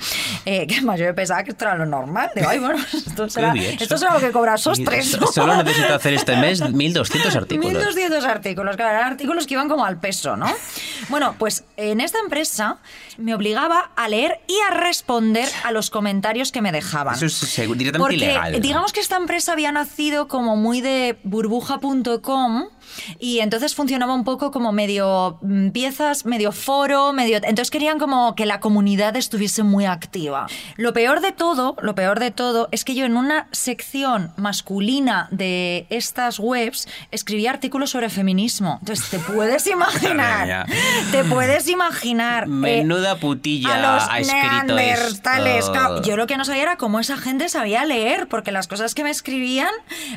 eh, que más yo pensaba que esto era lo normal. Digo, ay, bueno, esto será, bien. esto será lo que cobra Sostres. So- Solo necesito hacer este mes 1200 artículos. 1200 artículos, claro, eran artículos que iban como al peso, ¿no? Bueno, pues en esta empresa me obligaba a leer y a responder a los comentarios que me dejaban. Eso es directamente Porque ilegal. Digamos que esta empresa había nacido como muy de burbuja.com y entonces funcionaba un poco como medio mm, piezas, medio foro, medio... Entonces querían como que la comunidad estuviese muy activa. Lo peor de todo, lo peor de todo es que yo en una sección masculina de estas webs escribía artículos sobre feminismo. Entonces te puedes imaginar, te puedes imaginar... eh, Menuda putilla a los ha escrito esto. Yo lo que no sabía era cómo esa gente sabía leer, porque las cosas que me escribían,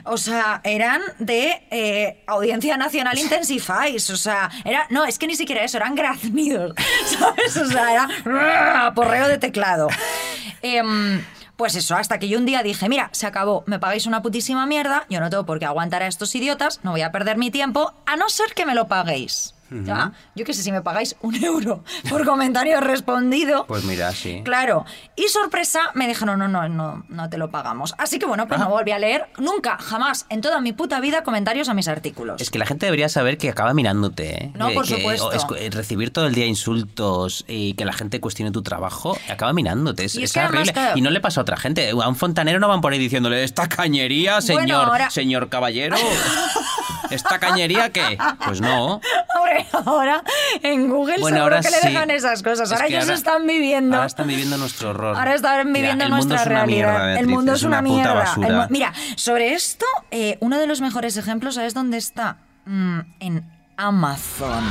o sea, eran de eh, Audiencia Nacional Intensifies, o sea, era, no, es que ni siquiera eso, eran graznidos. O sea, era porreo de teclado. Em, pues eso, hasta que yo un día dije, mira, se acabó, me pagáis una putísima mierda, yo no tengo por qué aguantar a estos idiotas, no voy a perder mi tiempo, a no ser que me lo paguéis. ¿Ya? Yo qué sé, si me pagáis un euro por comentario respondido, Pues mira, sí. Claro. Y sorpresa, me dijeron, no, no, no, no te lo pagamos. Así que bueno, pues Ah. no volví a leer nunca, jamás, en toda mi puta vida, comentarios a mis artículos. Es que la gente debería saber que acaba mirándote. ¿eh? No, por que- supuesto. eh, recibir todo el día insultos y que la gente cuestione tu trabajo, acaba mirándote. Es, Y es es que además, horrible. Y no le pasa a otra gente. A un fontanero no van por ahí diciéndole, esta cañería, Bueno, señor, ahora- señor caballero. ¿Esta cañería qué? Pues no. Hombre, ahora en Google Bueno, seguro ahora que le sí. dejan esas cosas. Es Ahora ellos ahora- están viviendo. Ahora están viviendo nuestro horror. Ahora están viviendo nuestra realidad. mierda, el mundo es, una, mierda. basura. Mira, sobre esto, eh, uno de los mejores ejemplos, ¿sabes dónde está? Mm, en Amazon.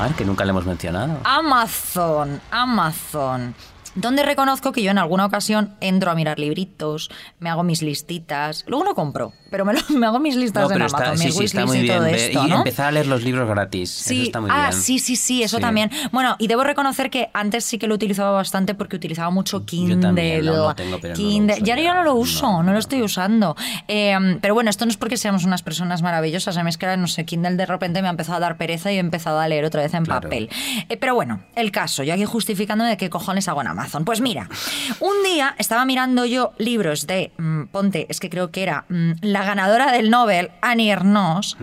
A ver, que nunca le hemos mencionado. Amazon, Amazon. Donde reconozco que yo en alguna ocasión entro a mirar libritos, me hago mis listitas. Luego no compro, pero me, lo- me hago mis listas No, en Amazon, está, mis sí, sí, está muy y bien. todo esto, y ¿no? empezar a leer los libros gratis. Eso está muy ah, bien. sí, sí, sí, eso Sí. también. Bueno, y debo reconocer que antes sí que lo utilizaba bastante porque utilizaba mucho Kindle. también, aún lo tengo, pero no Kindle. ya. ya no lo uso, no, lo estoy usando. Eh, pero bueno, esto no es porque seamos unas personas maravillosas. A mí es que ahora, no sé, Kindle de repente me ha empezado a dar pereza y he empezado a leer otra vez en Claro. papel. Eh, pero bueno, el caso, yo aquí justificándome de qué cojones hago en Amazon. Pues mira, un día estaba mirando yo libros de, mm, ponte, es que creo que era mm, la ganadora del Nobel, Annie Ernaux,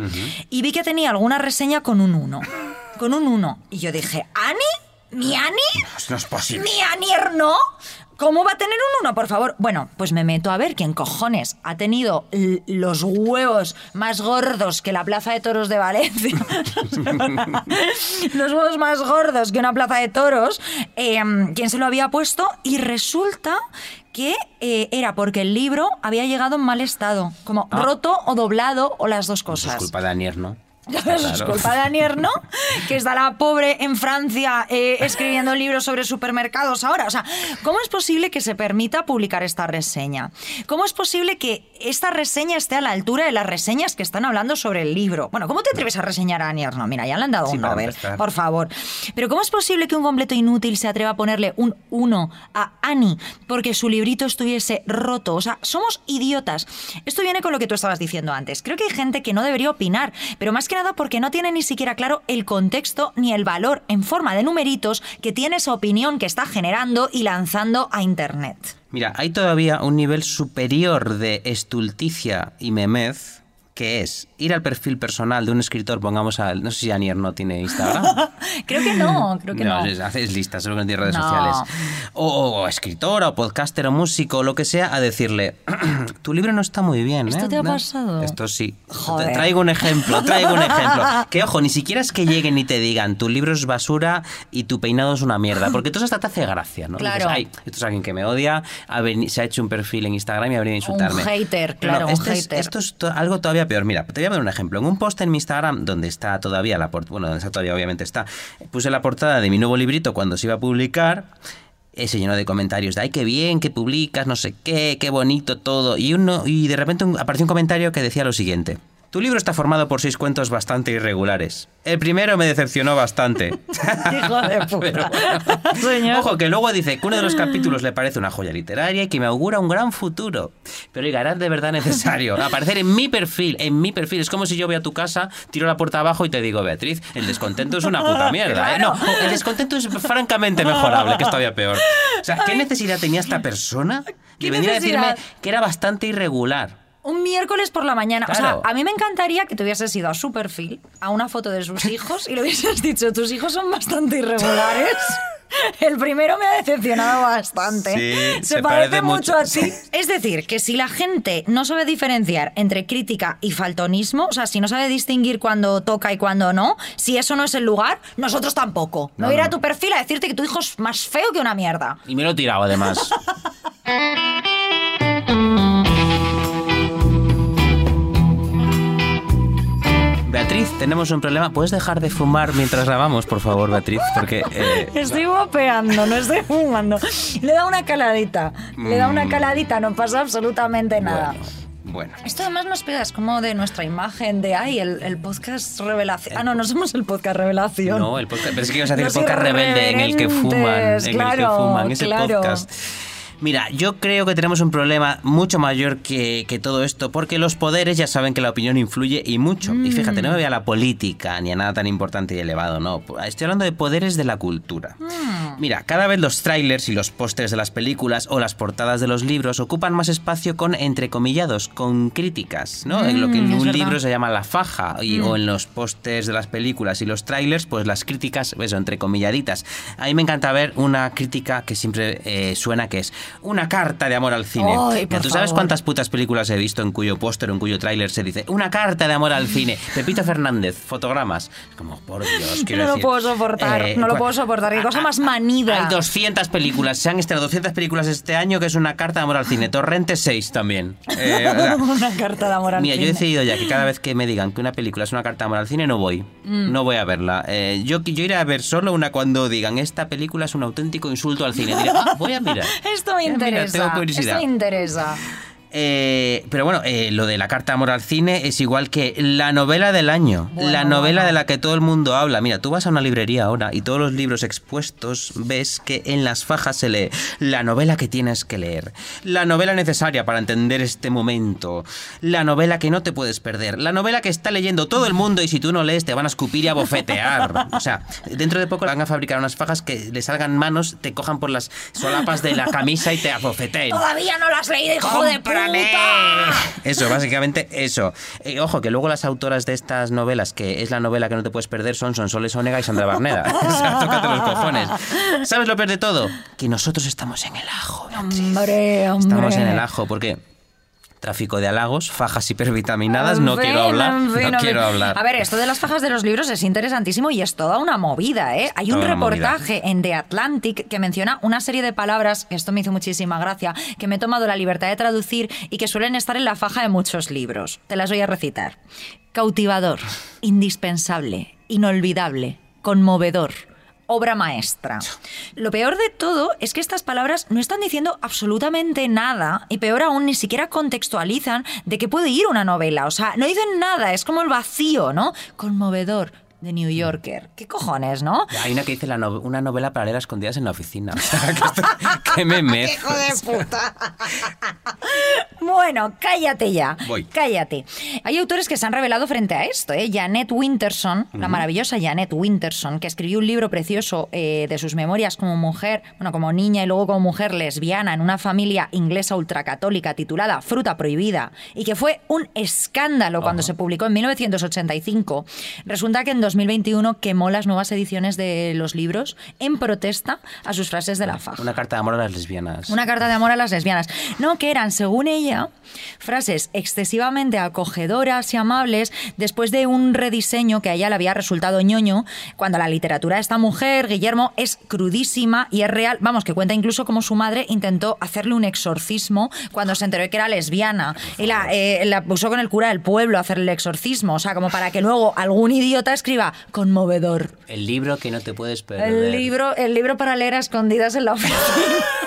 y vi que tenía alguna reseña con un 1. Con un 1. Y yo dije, ¿Annie? ¿Mi Annie? No es posible. ¿Mi Annie Ernaux? ¿Cómo va a tener un 1, por favor? Bueno, pues me meto a ver quién cojones ha tenido los huevos más gordos que la Plaza de Toros de Valencia. los huevos más gordos que una Plaza de Toros. eh, ¿Quién se lo había puesto? Y resulta que eh, era porque el libro había llegado en mal estado, como roto o doblado o las dos Pues es cosas. culpa de Anier, ¿no? Es Claro. culpa de Anier, ¿no? Que está la pobre en Francia eh, escribiendo libros sobre supermercados ahora. O sea, ¿cómo es posible que se permita publicar esta reseña? ¿Cómo es posible que esta reseña esté a la altura de las reseñas que están hablando sobre el libro? Bueno, ¿cómo te atreves a reseñar a Anier? No, mira, ya le han dado Sí, un Nobel, por favor. Pero ¿cómo es posible que un completo inútil se atreva a ponerle un 1 a Annie porque su librito estuviese roto? O sea, somos idiotas. Esto viene con lo que tú estabas diciendo antes. Creo que hay gente que no debería opinar, pero más que nada porque no tiene ni siquiera claro el contexto ni el valor en forma de numeritos que tiene esa opinión que está generando y lanzando a Internet. Mira, hay todavía un nivel superior de estulticia y memez que es ir al perfil personal de un escritor, pongamos al... No sé si Anier no tiene Instagram. Creo que no, creo que no. es- haces listas, solo que no tiene redes No. sociales. O, o escritora, o podcaster, o músico, o lo que sea, a decirle, tu libro no está muy bien. ¿Esto ¿eh? te ha ¿No? pasado? Esto sí. Joder. Traigo un ejemplo, traigo un ejemplo. Que ojo, ni siquiera es que lleguen y te digan, tu libro es basura y tu peinado es una mierda. Porque todo hasta te hace gracia, ¿no? Claro. Dices, Ay, esto es alguien que me odia, ha se ha hecho un perfil en Instagram y ha venido a insultarme. Un hater, Pero no, claro, un este es- hater. esto es to- algo todavía peor. Mira, te voy a poner un ejemplo. En un post en mi Instagram, donde está todavía la portada, bueno, donde está todavía obviamente está, puse la portada de mi nuevo librito cuando se iba a publicar. eh, Se llenó de comentarios de ay qué bien que publicas, no sé qué, qué bonito todo. Y uno, y de repente apareció un comentario que decía lo siguiente. Tu libro está formado por seis cuentos bastante irregulares. El primero me decepcionó bastante. Hijo de puta. Señor. Ojo, que luego dice que uno de los capítulos le parece una joya literaria y que me augura un gran futuro. Pero oiga, era de verdad necesario aparecer en mi perfil, en mi perfil. Es como si yo voy a tu casa, tiro la puerta abajo y te digo, Beatriz, el descontento es una puta mierda. ¿eh? No, el descontento es francamente mejorable, que es todavía peor. O sea, ¿qué necesidad tenía esta persona de ¿Qué venir a decirme que era bastante irregular? Un miércoles por la mañana. O sea, a mí me encantaría que te hubieses ido a su perfil, a una foto de sus hijos, y le hubieses dicho, tus hijos son bastante irregulares. El primero me ha decepcionado bastante. Sí, se, se parece, parece mucho mucho. a ti. Es decir, que si la gente no sabe diferenciar entre crítica y faltonismo, o sea, si no sabe distinguir cuando toca y cuando no, si eso no es el lugar, nosotros tampoco. No, voy a ir a no. tu perfil a decirte que tu hijo es más feo que una mierda. Y me lo he tirado además. Beatriz, tenemos un problema. ¿Puedes dejar de fumar mientras grabamos, por favor, Beatriz? Porque eh, Estoy vapeando, no estoy fumando. Le da una caladita. Le da una caladita, no pasa absolutamente nada. bueno. Esto además nos pega, es como de nuestra imagen de, ay, el, el podcast revelación. Ah, no, no somos el podcast revelación. No, el podcast. Pensé que ibas a decir el podcast rebelde en el que fuman. En el que fuman. Ese claro. podcast. Mira, yo creo que tenemos un problema mucho mayor que, que todo esto, porque los poderes ya saben que la opinión influye y mucho. Y fíjate, no me voy a la política ni a nada tan importante y elevado, no. Estoy hablando de poderes de la cultura. Mira, cada vez los trailers y los pósters de las películas o las portadas de los libros ocupan más espacio con entrecomillados, con críticas, ¿no? en lo que en Mm, es un verdad. libro se llama la faja, y, Mm. o en los pósters de las películas y los trailers, pues las críticas, eso, entrecomilladitas. A mí me encanta ver una crítica que siempre eh, suena que es una carta de amor al cine. Mira, ¿Tú sabes favor. cuántas putas películas he visto en cuyo póster o en cuyo tráiler se dice una carta de amor al cine? Pepito Fernández, fotogramas. Es Como, por Dios, quiero No lo decir, puedo soportar, eh, no lo puedo soportar. Qué cosa más manida. Hay 200 películas, se han estrenado 200 películas este año que es una carta de amor al cine. Torrente 6 también. Eh, una carta de amor al Mira, yo he cine. decidido ya que cada vez que me digan que una película es una carta de amor al cine, no voy. Mm. No voy a verla. Eh, yo, yo iré a ver solo una cuando digan esta película es un auténtico insulto al cine. Diré, "Ah, voy a mirar. Esto me Eh, mira, interesa. tengo curiosidad. Esto me interesa. Eh, pero bueno, eh, lo de la carta de amor al cine es igual que la novela del año, Bueno, la novela bueno. de la que todo el mundo habla. Mira, tú vas a una librería ahora y todos los libros expuestos ves que en las fajas se lee la novela que tienes que leer, la novela necesaria para entender este momento, la novela que no te puedes perder, la novela que está leyendo todo el mundo y si tú no lees te van a escupir y a bofetear. O sea, dentro de poco van a fabricar unas fajas que le salgan manos, te cojan por las solapas de la camisa y te abofeteen. Todavía no lo has leído, hijo de puta. Eso, básicamente eso. Eh, ojo, que luego las autoras de estas novelas, que es la novela que no te puedes perder, son Sonsoles Onega y Sandra Barneda. o sea, tócate los cojones. ¿Sabes lo peor de todo? Que nosotros estamos en el ajo. Hombre, hombre. Estamos en el ajo, porque tráfico de halagos, fajas hipervitaminadas, no quiero hablar, no quiero hablar. A ver, esto de las fajas de los libros es interesantísimo y es toda una movida, ¿eh? Hay un movida. reportaje en The Atlantic que menciona una serie de palabras, esto me hizo muchísima gracia, que me he tomado la libertad de traducir y que suelen estar en la faja de muchos libros. Te las voy a recitar. Cautivador, indispensable, inolvidable, conmovedor. Obra maestra. Lo peor de todo es que estas palabras no están diciendo absolutamente nada y peor aún ni siquiera contextualizan de qué puede ir una novela. O sea, no dicen nada, es como el vacío, ¿no? Conmovedor de New Yorker. ¿Qué cojones, no? Hay una que dice la no- una novela paralela escondidas en la oficina. O sea, que, esto- que me mezo. ¡Hijo de puta! Bueno, cállate ya. Voy. Cállate. Hay autores que se han revelado frente a esto. ¿eh? Janet Winterson, la maravillosa Janet Winterson, que escribió un libro precioso eh, de sus memorias como mujer, bueno, como niña y luego como mujer lesbiana en una familia inglesa ultracatólica titulada Fruta Prohibida y que fue un escándalo cuando se publicó en 1985. Resulta que en 2021 quemó las nuevas ediciones de los libros en protesta a sus frases de la faja. Una carta de amor a las lesbianas. Una carta de amor a las lesbianas. No, que eran, según ella, frases excesivamente acogedoras y amables después de un rediseño que a ella le había resultado ñoño, cuando la literatura de esta mujer, Guillermo, es crudísima y es real. Vamos, que cuenta incluso cómo su madre intentó hacerle un exorcismo cuando se enteró de que era lesbiana. Y la, eh, la puso con el cura del pueblo a hacerle el exorcismo. O sea, como para que luego algún idiota escriba conmovedor. El libro que no te puedes perder. El libro, el libro para leer a escondidas en la oficina.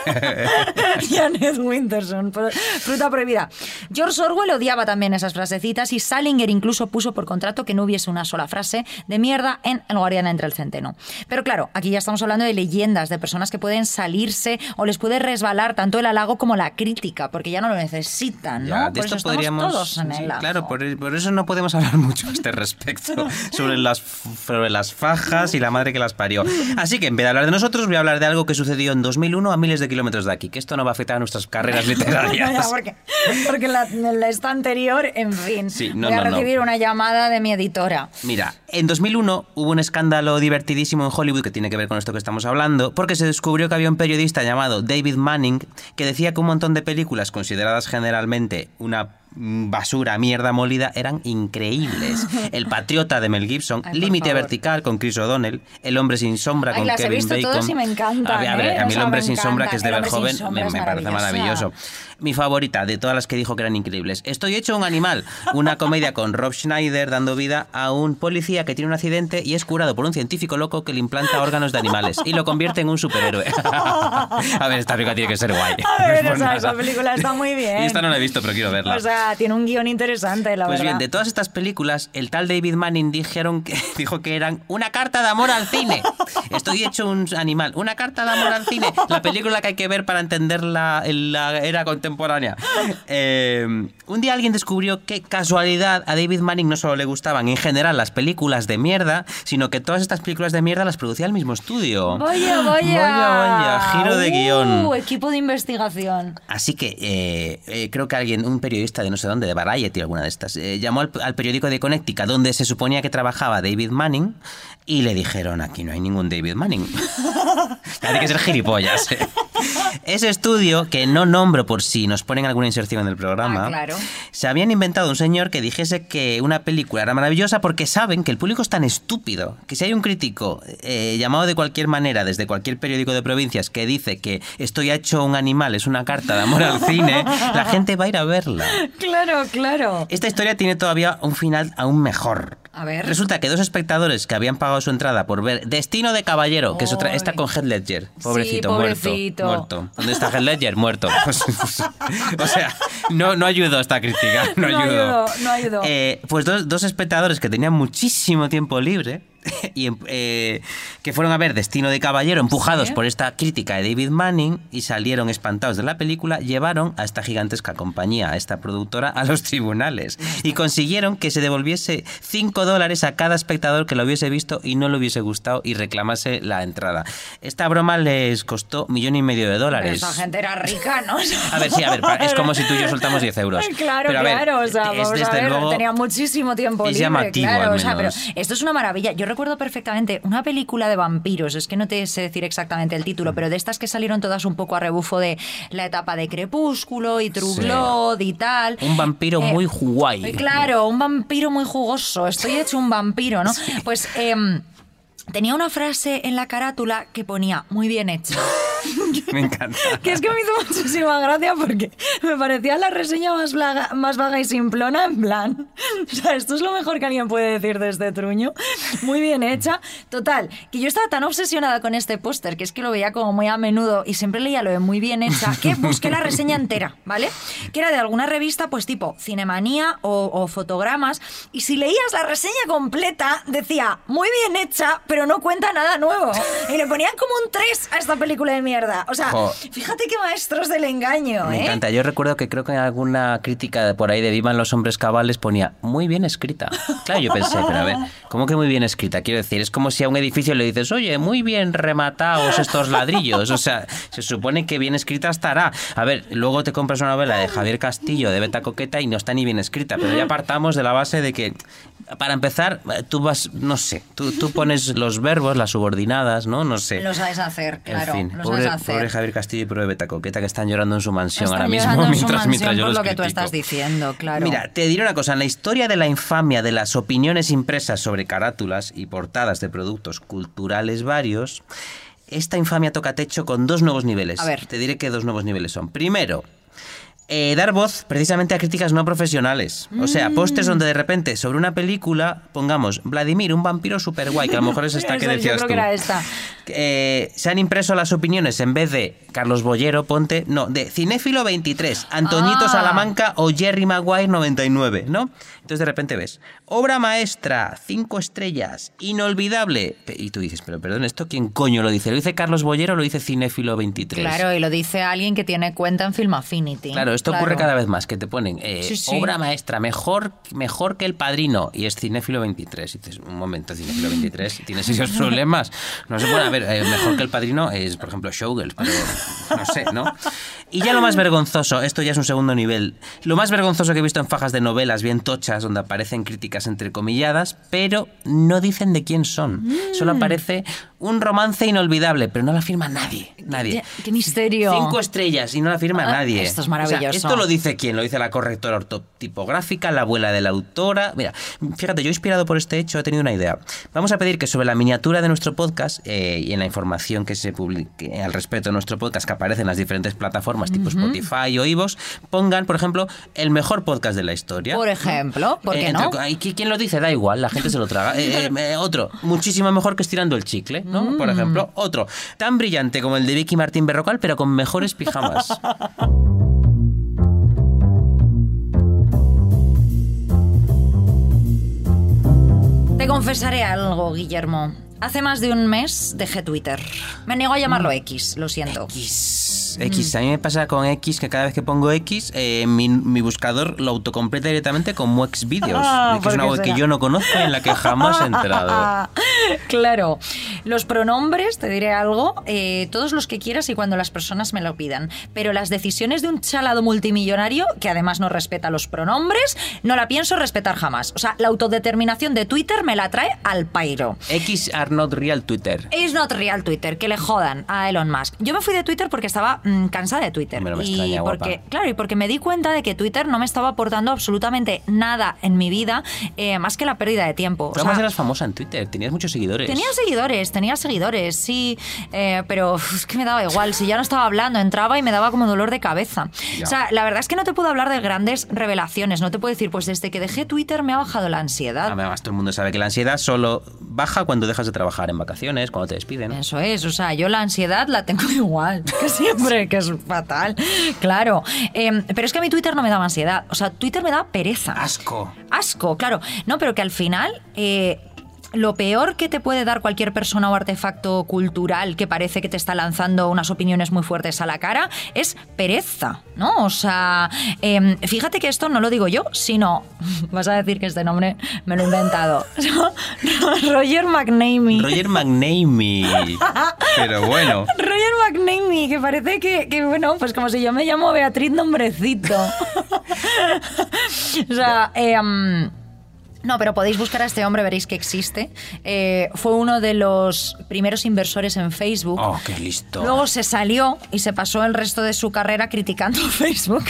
Janet Winterson, fruta prohibida. George Orwell odiaba también esas frasecitas y Salinger incluso puso por contrato que no hubiese una sola frase de mierda en El Guardián entre el Centeno. Pero claro, aquí ya estamos hablando de leyendas, de personas que pueden salirse o les puede resbalar tanto el halago como la crítica, porque ya no lo necesitan, ¿no? Ya, de por esto podríamos. todos en sí, el claro, por, por eso no podemos hablar mucho a este respecto sobre las, sobre las fajas y la madre que las parió. Así que en vez de hablar de nosotros, voy a hablar de algo que sucedió en 2001 a miles de kilómetros de aquí, que esto no va a afectar a nuestras carreras literarias. porque porque la, la esta anterior, en fin, Sí, no, voy a recibir una llamada de mi editora. Mira, en 2001 hubo un escándalo divertidísimo en Hollywood que tiene que ver con esto que estamos hablando, porque se descubrió que había un periodista llamado David Manning que decía que un montón de películas consideradas generalmente una basura, mierda molida, eran increíbles. El Patriota de Mel Gibson, Límite. Vertical con Chris O'Donnell, El Hombre sin sombra Ay, con las he Kevin visto Bacon. todas y me A ver, a, ver, ¿eh? a mí O El Hombre sin sombra, que es de ver joven, me, parece maravilloso. Mi favorita de todas las que dijo que eran increíbles. Estoy hecho un animal. Una comedia con Rob Schneider dando vida a un policía que tiene un accidente y es curado por un científico loco que le implanta órganos de animales y lo convierte en un superhéroe. a ver, esta película tiene que ser guay. A ver, Pues esa película está muy bien. Y esta no la he visto, pero quiero verla. O sea, tiene un guion interesante, la Pues verdad. bien, de todas estas películas, el tal David Manning dijeron que, dijo que eran una carta de amor al cine. Estoy hecho un animal. Una carta de amor al cine. La película que hay que ver para entender la, la era contemporánea. Eh, un día alguien descubrió que casualidad a David Manning no solo le gustaban en general las películas de mierda, sino que todas estas películas de mierda las producía el mismo estudio. Vaya, vaya. Vaya, vaya, giro de guion. Uh, equipo de investigación. Así que eh, eh, creo que alguien, un periodista de no sé dónde, de Variety, alguna de estas, eh, llamó al, al periódico de Connecticut, donde se suponía que trabajaba David Manning, y le dijeron, aquí no hay ningún David Manning. Hay que ser gilipollas. ¿eh? Ese estudio, que no nombro por si nos ponen alguna inserción en el programa, Ah, claro. se habían inventado un señor que dijese que una película era maravillosa porque saben que el público es tan estúpido que si hay un crítico eh, llamado de cualquier manera desde cualquier periódico de provincias que dice que estoy hecho un animal, es una carta de amor al cine, la gente va a ir a verla. Claro, claro. Esta historia tiene todavía un final aún mejor. A ver. Resulta que dos espectadores que habían pagado su entrada por ver Destino de Caballero, que es otra, esta con Heath Ledger, pobrecito, pobrecito. muerto, muerto. ¿Dónde está Heath Ledger? Muerto. O sea, no, no ayudó esta crítica, no, No ayudó. ayudó, no ayudó. Eh, pues dos, dos espectadores que tenían muchísimo tiempo libre y eh, que fueron a ver Destino de Caballero empujados Sí. por esta crítica de David Manning y salieron espantados de la película, llevaron a esta gigantesca compañía, a esta productora, a los tribunales y consiguieron que se devolviese 5 dólares a cada espectador que lo hubiese visto y no le hubiese gustado y reclamase la entrada. Esta broma les costó millón y medio de Pero dólares. esa gente era rica, ¿no? A ver, sí, a ver, es como si tú y yo soltamos 10 euros. Claro, Pero a ver, claro, o sea, es vamos a desde ver, luego- tenía muchísimo tiempo es libre, llamativo, claro, al o sea, pero esto es una maravilla. Yo recuerdo perfectamente una película de vampiros, es que no te sé decir exactamente el título, pero de estas que salieron todas un poco a rebufo de la etapa de Crepúsculo y True Sí. Blood y tal. Un vampiro Eh, muy guay. Claro, un vampiro muy jugoso. Estoy hecho un vampiro, ¿no? Pues em, tenía una frase en la carátula que ponía muy bien hecha. Me encanta. Que es que me hizo muchísima gracia porque me parecía la reseña más, blaga- más vaga y simplona, en plan. O sea, esto es lo mejor que alguien puede decir de este truño. Muy bien hecha. Total, que yo estaba tan obsesionada con este póster que es que lo veía como muy a menudo y siempre leía lo de muy bien hecha que busqué la reseña entera, ¿vale? Que era de alguna revista, pues tipo Cinemanía o, o Fotogramas. Y si leías la reseña completa, decía muy bien hecha, pero no cuenta nada nuevo. Y le ponían como un 3 a esta película de mierda. O sea, Jo. fíjate qué maestros del engaño, Me ¿eh? encanta. Yo recuerdo que creo que en alguna crítica de por ahí de Vivan los hombres cabales ponía muy bien escrita. Claro, yo pensé, pero a ver, ¿cómo que muy bien escrita? Quiero decir, es como si a un edificio le dices, oye, muy bien rematados estos ladrillos. O sea, se supone que bien escrita estará. A ver, luego te compras una novela de Javier Castillo, de Beta Coqueta, y no está ni bien escrita. Pero ya partamos de la base de que, para empezar, tú vas, no sé, tú, tú pones los verbos, las subordinadas, ¿no? No sé. Lo sabes hacer, claro. en fin, lo pobre, sabes hacer. pobre Javier Castillo y pobre Beta Coqueta que están llorando en su mansión Están ahora mismo mientras, mientras mansión yo por los lo que tú estás diciendo, claro. Mira, te diré una cosa, en la historia de la infamia de las opiniones impresas sobre carátulas y portadas de productos culturales varios, esta infamia toca techo con dos nuevos niveles. A ver. Te diré que dos nuevos niveles son. Primero, eh, dar voz precisamente a críticas no profesionales. O sea, Mm. postes donde de repente sobre una película pongamos Vladimir, un vampiro super guay, que a lo mejor es esta que decías creo tú. que era esta. Eh, se han impreso las opiniones en vez de Carlos Bollero, ponte, no, de Cinéfilo 23, Antoñito Ah. Salamanca o Jerry Maguire 99, ¿no? Entonces de repente ves, obra maestra, cinco estrellas, inolvidable. Y tú dices, pero perdón, ¿esto quién coño lo dice? ¿Lo dice Carlos Bollero o lo dice Cinéfilo 23? Claro, y lo dice alguien que tiene cuenta en Film Affinity. Claro, esto ocurre cada vez más, que te ponen eh, Sí, sí. obra maestra, mejor, mejor que El Padrino, y es Cinéfilo 23. Y dices, un momento, Cinéfilo 23, ¿tienes esos problemas? No se puede, a ver, eh, mejor que El Padrino es, por ejemplo, Showgirls, pero no sé, ¿no? Y ya lo más vergonzoso, esto ya es un segundo nivel, lo más vergonzoso que he visto en fajas de novelas bien tochas, donde aparecen críticas entrecomilladas, pero no dicen de quién son. Solo Mm. aparece un romance inolvidable, pero no la firma nadie, nadie. Qué, qué misterio. Cinco estrellas y no la firma Ah, nadie. esto es O sea, maravilloso. esto lo dice quién? Lo dice la correctora ortotipográfica, la abuela de la autora. Mira, fíjate, yo inspirado por este hecho he tenido una idea. Vamos a pedir que sobre la miniatura de nuestro podcast eh, y en la información que se publique al respecto de nuestro podcast que aparece en las diferentes plataformas tipo. Spotify o iVoox, pongan, por ejemplo, el mejor podcast de la historia. Por ejemplo, ¿por Eh, qué entre- no? ay, ¿qui- ¿Quién lo dice? Da igual, la gente se lo traga. Eh, eh, otro, muchísimo mejor que estirando el chicle, ¿no? Por Mm. ejemplo, otro, tan brillante como el de Vicky Martín Berrocal, pero con mejores pijamas. Te confesaré algo, Guillermo. Hace más de un mes dejé Twitter. Me niego a llamarlo X, lo siento. X. X. A mí me pasa con X que cada vez que pongo X, eh, mi, mi buscador lo autocompleta directamente con Muex Videos, Ah, que es una web que yo no conozco y en la que jamás he entrado. claro. Los pronombres, te diré algo, eh, todos los que quieras y cuando las personas me lo pidan. Pero las decisiones de un chalado multimillonario, que además no respeta los pronombres, no la pienso respetar jamás. O sea, la autodeterminación de Twitter me la trae al pairo. X are not real Twitter. Is not real Twitter, que le jodan a Elon Musk. Yo me fui de Twitter porque estaba mm, cansada de Twitter. Me y extraña, guapa. porque, claro, y porque me di cuenta de que Twitter no me estaba aportando absolutamente nada en mi vida, eh, más que la pérdida de tiempo. O Pero además sea, eras famosa en Twitter, tenías muchos seguidores. Tenía seguidores, tenía seguidores, sí, eh, pero es que me daba igual. Si ya no estaba hablando, entraba y me daba como dolor de cabeza. Ya. O sea, la verdad es que no te puedo hablar de grandes revelaciones. No te puedo decir, pues desde que dejé Twitter me ha bajado la ansiedad. Además, todo el mundo sabe que la ansiedad solo baja cuando dejas de trabajar en vacaciones, cuando te despiden. Eso es, o sea, yo la ansiedad la tengo igual que siempre, que es fatal. Claro, Eh, pero es que a mi Twitter no me daba ansiedad, o sea, Twitter me da pereza. Asco. Asco, claro. No, pero que al final... eh, lo peor que te puede dar cualquier persona o artefacto cultural que parece que te está lanzando unas opiniones muy fuertes a la cara es pereza, ¿no? O sea, em, fíjate que esto no lo digo yo, sino, vas a decir que este nombre me lo he inventado. Roger McNamee. Roger McNamee. Pero bueno. Roger McNamee, que parece que, que, bueno, pues como si yo me llamo Beatriz Nombrecito. o sea, eh, No, pero podéis buscar a este hombre, veréis que existe. Eh, fue uno de los primeros inversores en Facebook. Oh, qué listo. Luego se salió y se pasó el resto de su carrera criticando Facebook.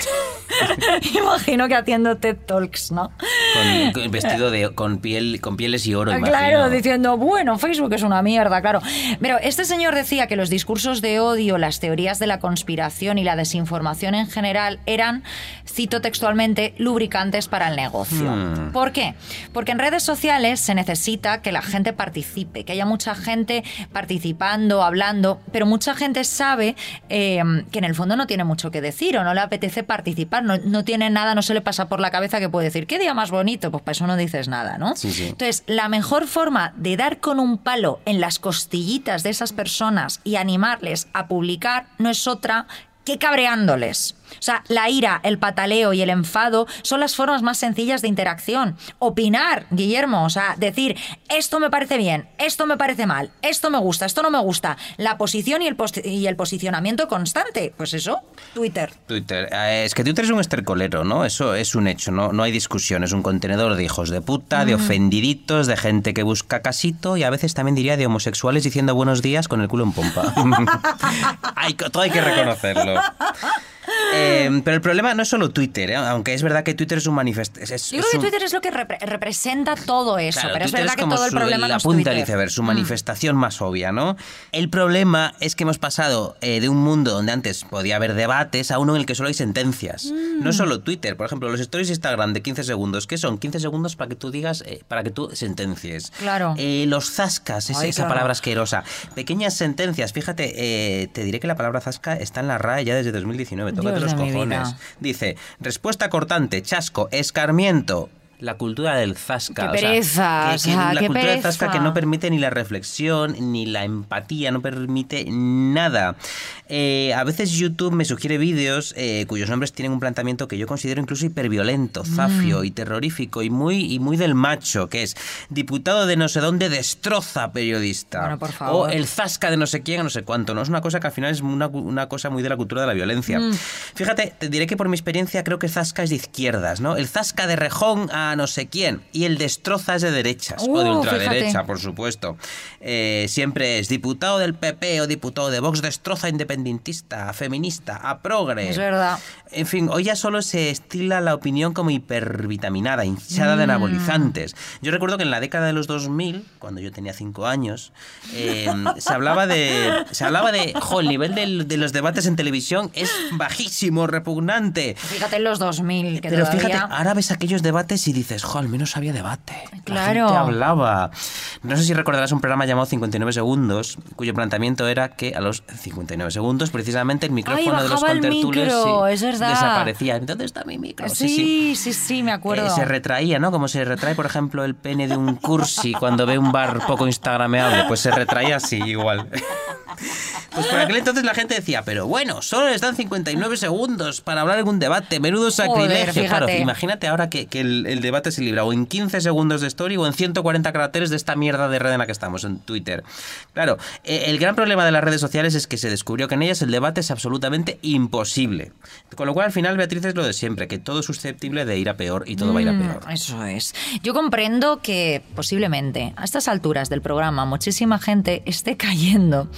Imagino que haciendo TED Talks, ¿no? Con, con vestido de, con, piel, con pieles y oro, imagino. Claro, diciendo, bueno, Facebook es una mierda, claro. Pero este señor decía que los discursos de odio, las teorías de la conspiración y la desinformación en general eran, cito textualmente, lubricantes para el negocio. Hmm. ¿Por qué? Porque en redes sociales se necesita que la gente participe, que haya mucha gente participando, hablando, pero mucha gente sabe eh, que en el fondo no tiene mucho que decir o no le apetece participar, no, no tiene nada, no se le pasa por la cabeza que puede decir, ¿qué día más bonito? Pues para eso no dices nada, ¿no? Sí, sí. Entonces, la mejor forma de dar con un palo en las costillitas de esas personas y animarles a publicar no es otra que cabreándoles. O sea, la ira, el pataleo y el enfado son las formas más sencillas de interacción. Opinar, Guillermo, o sea, decir, esto me parece bien, esto me parece mal, esto me gusta, esto no me gusta. La posición y el, y el posicionamiento constante. Pues eso, Twitter. Twitter. Eh, Es que Twitter es un estercolero, ¿no? Eso es un hecho, ¿no? No hay discusión. Es un contenedor de hijos de puta, de Mm. ofendiditos, de gente que busca casito y a veces también diría de homosexuales diciendo buenos días con el culo en pompa. hay, todo hay que reconocerlo. Eh, pero el problema no es solo Twitter, ¿eh? aunque es verdad que Twitter es un manifiesto. Es, es Yo creo que un- Twitter es lo que repre- representa todo eso, Claro, pero es verdad que como todo el problema la no es punta del iceberg, su Mm. manifestación más obvia, ¿no? El problema es que hemos pasado eh, de un mundo donde antes podía haber debates a uno en el que solo hay sentencias. Mm. No solo Twitter, por ejemplo, los stories de Instagram de 15 segundos, ¿qué son? 15 segundos para que tú digas, eh, para que tú sentencies. Claro. Los zascas, Ay, esa claro. palabra asquerosa. Pequeñas sentencias, fíjate, te diré que la palabra zasca está en la RAE ya desde 2019, tócate Dios los cojones. Dice, respuesta cortante, chasco, escarmiento. La cultura del zasca. Qué o sea, pereza, que- o que sea, la qué cultura del zasca que pereza. no permite ni la reflexión, ni la empatía, no permite nada. Eh, a veces YouTube me sugiere vídeos eh, cuyos nombres tienen un planteamiento que yo considero incluso hiperviolento, zafio Mm. y terrorífico y muy, y muy del macho, que es diputado de no sé dónde destroza periodista. Bueno, por O favor. el zasca de no sé quién, no sé cuánto. No es una cosa que al final es una, una cosa muy de la cultura de la violencia. Mm. Fíjate, te diré que por mi experiencia creo que zasca es de izquierdas, ¿no? El zasca de rejón a no sé quién y el destroza es de derechas o de Uh, ultraderecha, fíjate. por supuesto. Eh, siempre es diputado del PP o diputado de Vox destroza independentista, feminista, a progre. Es verdad. En fin, hoy ya solo se estila la opinión como hipervitaminada, hinchada de Mm. anabolizantes. Yo recuerdo que en la década de los 2000, cuando yo tenía 5 años, eh, se hablaba de. Se hablaba de. Jo, el nivel del- de los debates en televisión es bajísimo, repugnante. Fíjate en los 2000, que Pero todavía... fíjate, ahora ves aquellos debates y dices, jo, al menos había debate. Claro. La gente hablaba. No sé si recordarás un programa llamado 59 segundos, cuyo planteamiento era que a los 59 segundos, precisamente el micrófono de los contertulios sí, es desaparecía. ¿Dónde está mi micro? Sí, sí, sí, me acuerdo. Eh, se retraía, ¿no? Como se retrae, por ejemplo, el pene de un cursi cuando ve un bar poco instagrameable, pues se retraía así igual. Pues por aquel entonces la gente decía, pero bueno, solo les dan 59 segundos para hablar un debate, menudo sacrilegio. claro, fíjate. imagínate ahora que, que el, el debate se libra o en 15 segundos de story o en 140 caracteres de esta mierda de red en la que estamos, en Twitter. Claro, eh, el gran problema de las redes sociales es que se descubrió que en ellas el debate es absolutamente imposible. Con lo cual al final, Beatriz, es lo de siempre, que todo es susceptible de ir a peor y todo va a ir a Mm, peor. Eso es. Yo comprendo que posiblemente a estas alturas del programa muchísima gente esté cayendo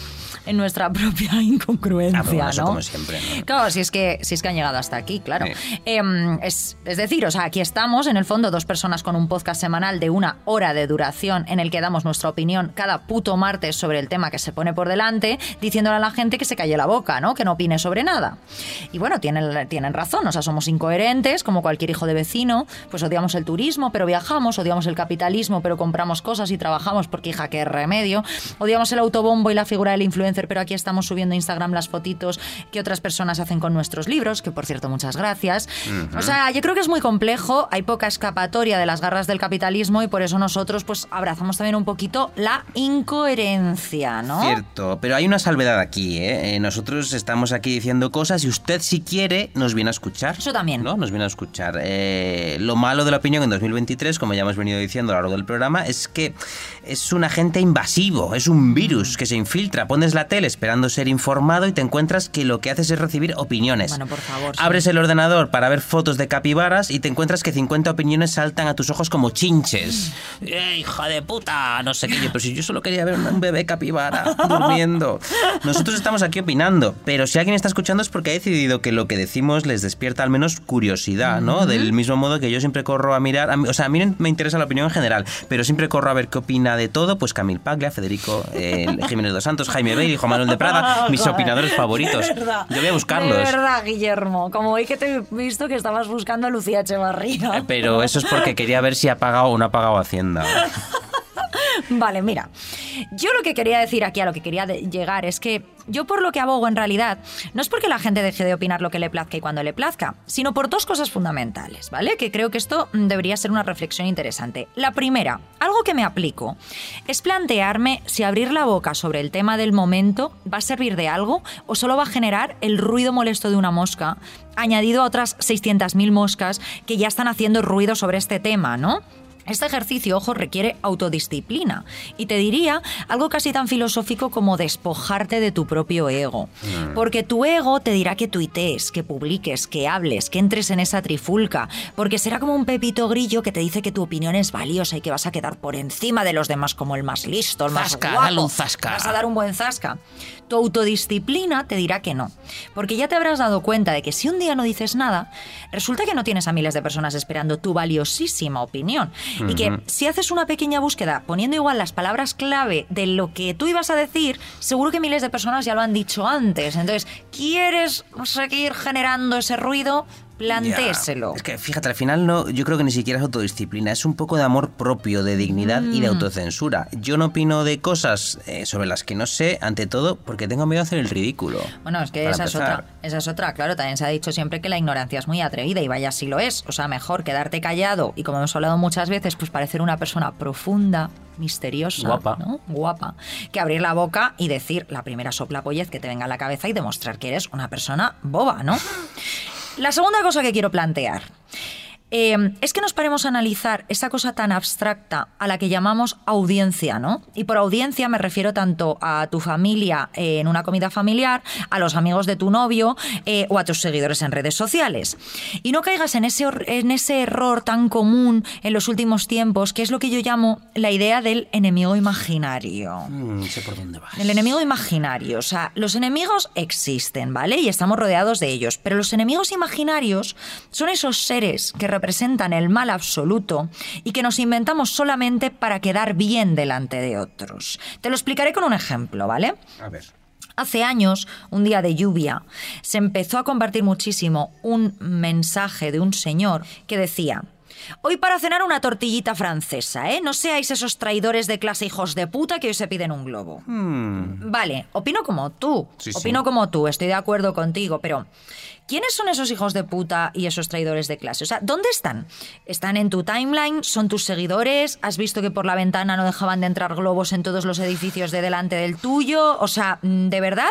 en nuestra propia incongruencia, Ah, eso ¿no? como siempre, ¿no? Claro, si es que si es que han llegado hasta aquí, claro. Sí. Em, es, es decir, o sea, aquí estamos, en el fondo, dos personas con un podcast semanal de una hora de duración en el que damos nuestra opinión cada puto martes sobre el tema que se pone por delante, diciéndole a la gente que se calle la boca, ¿no? Que no opine sobre nada. Y bueno, tienen, tienen razón, o sea, somos incoherentes, como cualquier hijo de vecino, pues odiamos el turismo, pero viajamos, odiamos el capitalismo, pero compramos cosas y trabajamos porque, hija, qué remedio. Odiamos el autobombo y la figura del influencer, pero aquí estamos subiendo a Instagram las fotitos que otras personas hacen con nuestros libros, que por cierto, muchas gracias. O sea, yo creo que es muy complejo, hay poca escapatoria de las garras del capitalismo y por eso nosotros pues abrazamos también un poquito la incoherencia, ¿no? Cierto, pero hay una salvedad aquí, ¿eh? Eh, Nosotros estamos aquí diciendo cosas y usted si quiere nos viene a escuchar. Eso también. ¿No? Nos viene a escuchar. Eh, lo malo de la opinión en 2023, como ya hemos venido diciendo a lo largo del programa, es que es un agente invasivo, es un virus que se infiltra. Pones la tele esperando ser informado y te encuentras que lo que haces es recibir opiniones. Bueno, por favor. sí. Abres el ordenador para ver fotos de capibaras y te encuentras que 50 opiniones saltan a tus ojos como chinches. ¡Eh, hija de puta! No sé qué. Yo, pero si yo solo quería ver un bebé capibara durmiendo. Nosotros estamos aquí opinando, pero si alguien está escuchando es porque ha decidido que lo que decimos les despierta al menos curiosidad, ¿no? Del mismo modo que yo siempre corro a mirar. a o sea, a mí me interesa la opinión en general, pero siempre corro a ver qué opina de todo. Pues Camil Paglia, Federico eh, Jiménez dos Santos, Jaime Bailey, Juan Manuel de Prada, mis opinadores favoritos. verdad. Yo voy a buscarlos. De verdad, Guillermo. Como hoy que te he visto que estabas buscando a Lucía Echevarría. Eh, Pero eso es porque quería ver si ha pagado o no ha pagado Hacienda. Vale, mira. Yo lo que quería decir aquí, a lo que quería llegar, es que yo por lo que abogo en realidad, no es porque la gente deje de opinar lo que le plazca y cuando le plazca, sino por dos cosas fundamentales, ¿vale? Que creo que esto mm, debería ser una reflexión interesante. La primera, algo que me aplico, es plantearme si abrir la boca sobre el tema del momento va a servir de algo o solo va a generar el ruido molesto de una mosca, añadido a otras 600.000 moscas que ya están haciendo ruido sobre este tema, ¿no? Este ejercicio, ojo, requiere autodisciplina. Y te diría algo casi tan filosófico como despojarte de tu propio ego. Porque tu ego te dirá que tuitees, que publiques, que hables, que entres en esa trifulca. Porque será como un pepito grillo que te dice que tu opinión es valiosa y que vas a quedar por encima de los demás como el más listo, el más Zasca, guapo. dale un zasca. Vas a dar un buen zasca. Tu autodisciplina te dirá que no. Porque ya te habrás dado cuenta de que si un día no dices nada, resulta que no tienes a miles de personas esperando tu valiosísima opinión. Y que si haces una pequeña búsqueda poniendo igual las palabras clave de lo que tú ibas a decir, seguro que miles de personas ya lo han dicho antes. Entonces, ¿quieres seguir generando ese ruido? Plantéselo. Es que fíjate, al final no, yo creo que ni siquiera es autodisciplina, es un poco de amor propio, de dignidad y de Mm. autocensura. Yo no opino de cosas eh, sobre las que no sé, ante todo, porque tengo miedo a hacer el ridículo. Bueno, es que esa es otra. Esa es otra, claro. También se ha dicho siempre que la ignorancia es muy atrevida y vaya si lo es. O sea, mejor quedarte callado y como hemos hablado muchas veces, pues parecer una persona profunda, misteriosa, Guapa. ¿no? Guapa. Que abrir la boca y decir la primera soplapollez que te venga a la cabeza y demostrar que eres una persona boba, ¿no? La segunda cosa que quiero plantear. Eh, es que nos paremos a analizar esa cosa tan abstracta a la que llamamos audiencia, ¿no? Y por audiencia me refiero tanto a tu familia eh, en una comida familiar, a los amigos de tu novio eh, o a tus seguidores en redes sociales. Y no caigas en ese, en ese error tan común en los últimos tiempos, que es lo que yo llamo la idea del enemigo imaginario. Mm, sé por dónde vas. El enemigo imaginario. O sea, los enemigos existen, ¿vale? Y estamos rodeados de ellos. Pero los enemigos imaginarios son esos seres que representan el mal absoluto y que nos inventamos solamente para quedar bien delante de otros. Te lo explicaré con un ejemplo, ¿vale? A ver. Hace años, un día de lluvia, se empezó a compartir muchísimo un mensaje de un señor que decía, Hoy para cenar una tortillita francesa, ¿eh? No seáis esos traidores de clase hijos de puta que hoy se piden un globo. Vale, opino como tú. Sí, sí. opino como tú, estoy de acuerdo contigo, pero ¿quiénes son esos hijos de puta y esos traidores de clase? O sea, ¿dónde están? ¿Están en tu timeline? ¿Son tus seguidores? ¿Has visto que por la ventana no dejaban de entrar globos en todos los edificios de delante del tuyo? O sea, mm, ¿de verdad?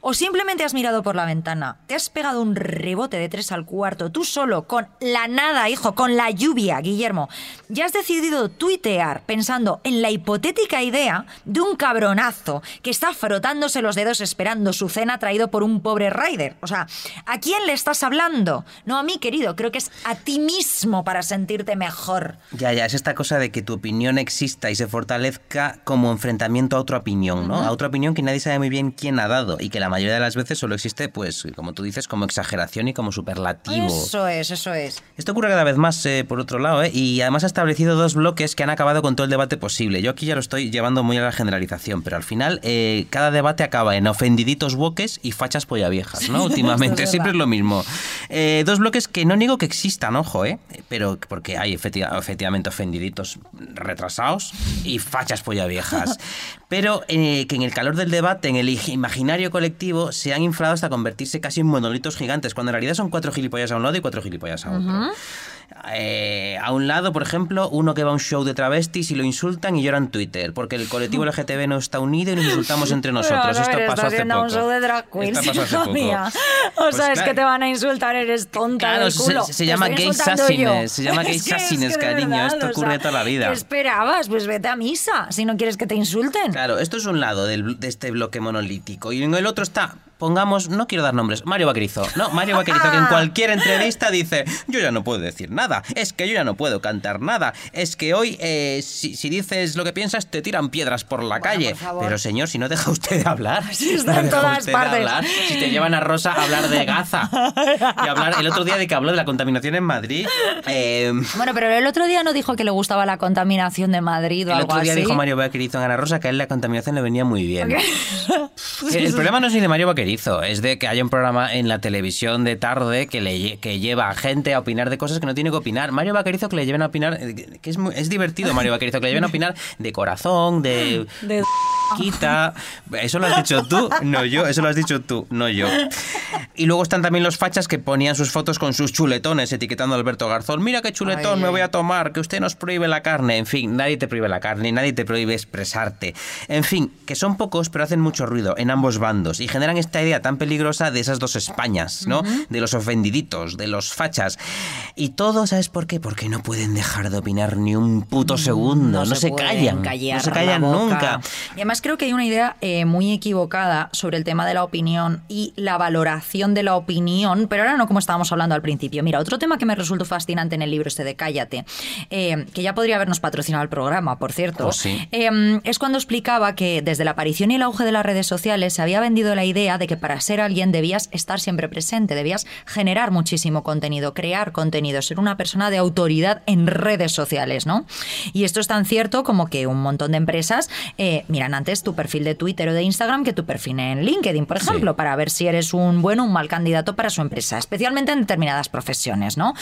¿O simplemente has mirado por la ventana? ¿Te has pegado un rebote de tres al cuarto tú solo con la nada, hijo, con la lluvia, Guillermo? Ya has decidido tuitear pensando en la hipotética idea de un cabronazo que está frotándose los dedos esperando su cena traído por un pobre rider. O sea, ¿a quién le estás hablando? No a mí, querido, creo que es a ti mismo para sentirte mejor. Ya, ya, es esta cosa de que tu opinión exista y se fortalezca como enfrentamiento a otra opinión, ¿no? A otra opinión que nadie sabe muy bien quién ha dado y que la mayoría de las veces solo existe, pues, como tú dices, como exageración y como superlativo. Eso es, eso es. Esto ocurre cada vez más, eh, por otro lado, ¿eh? y además ha establecido dos bloques que han acabado con todo el debate posible. Yo aquí ya lo estoy llevando muy a la generalización, pero al final eh, cada debate acaba en ofendiditos woques y fachas polla viejas, ¿no? Últimamente, siempre es verdad. Lo mismo. Eh, dos bloques que no niego que existan, ojo, ¿eh? pero porque hay efecti- efectivamente ofendiditos retrasados y fachas polla viejas. Pero eh, que en el calor del debate, en el imaginario colectivo, se han inflado hasta convertirse casi en monolitos gigantes, cuando en realidad son cuatro gilipollas a un lado y cuatro gilipollas a otro. Eh, a un lado, por ejemplo, uno que va a un show de travestis y lo insultan y llora en Twitter, porque el colectivo LGTB no está unido y nos insultamos entre nosotros. Esto pasó hace poco. un show de drag queens, Esto pasó hace hija poco. mía. O Pues sea, es que te van a insultar, eres tonta Claro, del se- culo. se, se llama gay sassines, se llama gay es sassines, que cariño, verdad, esto o ocurre sea, toda la vida. ¿Qué esperabas? Pues vete a misa, si no quieres que te insulten. Claro, esto es un lado del- de este bloque monolítico. Y en el otro está, pongamos, no quiero dar nombres, Mario Vaquerizo. No, Mario Vaquerizo que en cualquier entrevista dice, yo ya no puedo decir nada, es que yo ya no puedo cantar nada, es que hoy eh, si, si dices lo que piensas te tiran piedras por la calle. por. Pero señor, si no deja usted de hablar. Si está en deja todas usted de partes. hablar, si te llevan a Rosa a hablar de Gaza. Y hablar el otro día de que habló de la contaminación en Madrid. eh, Bueno, pero el otro día no dijo que le gustaba la contaminación de Madrid o el algo otro día así. dijo Mario Vaquerizo en Ana Rosa que a él la contaminación le venía muy bien. El problema no es ni de Mario Vaquerizo, es de que haya un programa en la televisión de tarde que, le, que lleva a gente a opinar de cosas que no tiene que opinar. Mario Vaquerizo que le lleven a opinar, eh, que es, muy- es divertido Mario Vaquerizo, que le lleven a opinar de corazón, de... De- Quita, eso lo has dicho tú, no yo, eso lo has dicho tú, no yo. Y luego están también los fachas que ponían sus fotos con sus chuletones etiquetando a Alberto Garzón. Mira qué chuletón Ay, me voy a tomar, que usted nos prohíbe la carne. En fin, nadie te prohíbe la carne, nadie te prohíbe expresarte. En fin, que son pocos, pero hacen mucho ruido en ambos bandos y generan esta idea tan peligrosa de esas dos Españas, ¿no? De los ofendiditos, de los fachas. Y todo, ¿sabes por qué? Porque no pueden dejar de opinar ni un puto segundo, no, se, pueden callan, no se la callan nunca. Y además creo que hay una idea eh, muy equivocada sobre el tema de la opinión y la valoración de la opinión, pero ahora no como estábamos hablando al principio. Mira, otro tema que me resultó fascinante en el libro este de Cállate, eh, que ya podría habernos patrocinado el programa, por cierto, Pues sí. eh, es cuando explicaba que desde la aparición y el auge de las redes sociales se había vendido la idea de que para ser alguien debías estar siempre presente, debías generar muchísimo contenido, crear contenido, ser una persona de autoridad en redes sociales, ¿no? Y esto es tan cierto como que un montón de empresas eh, miran antes tu perfil de Twitter o de Instagram que tu perfil en LinkedIn, por ejemplo, para ver si eres un buen o un mal candidato para su empresa, especialmente en determinadas profesiones, ¿no?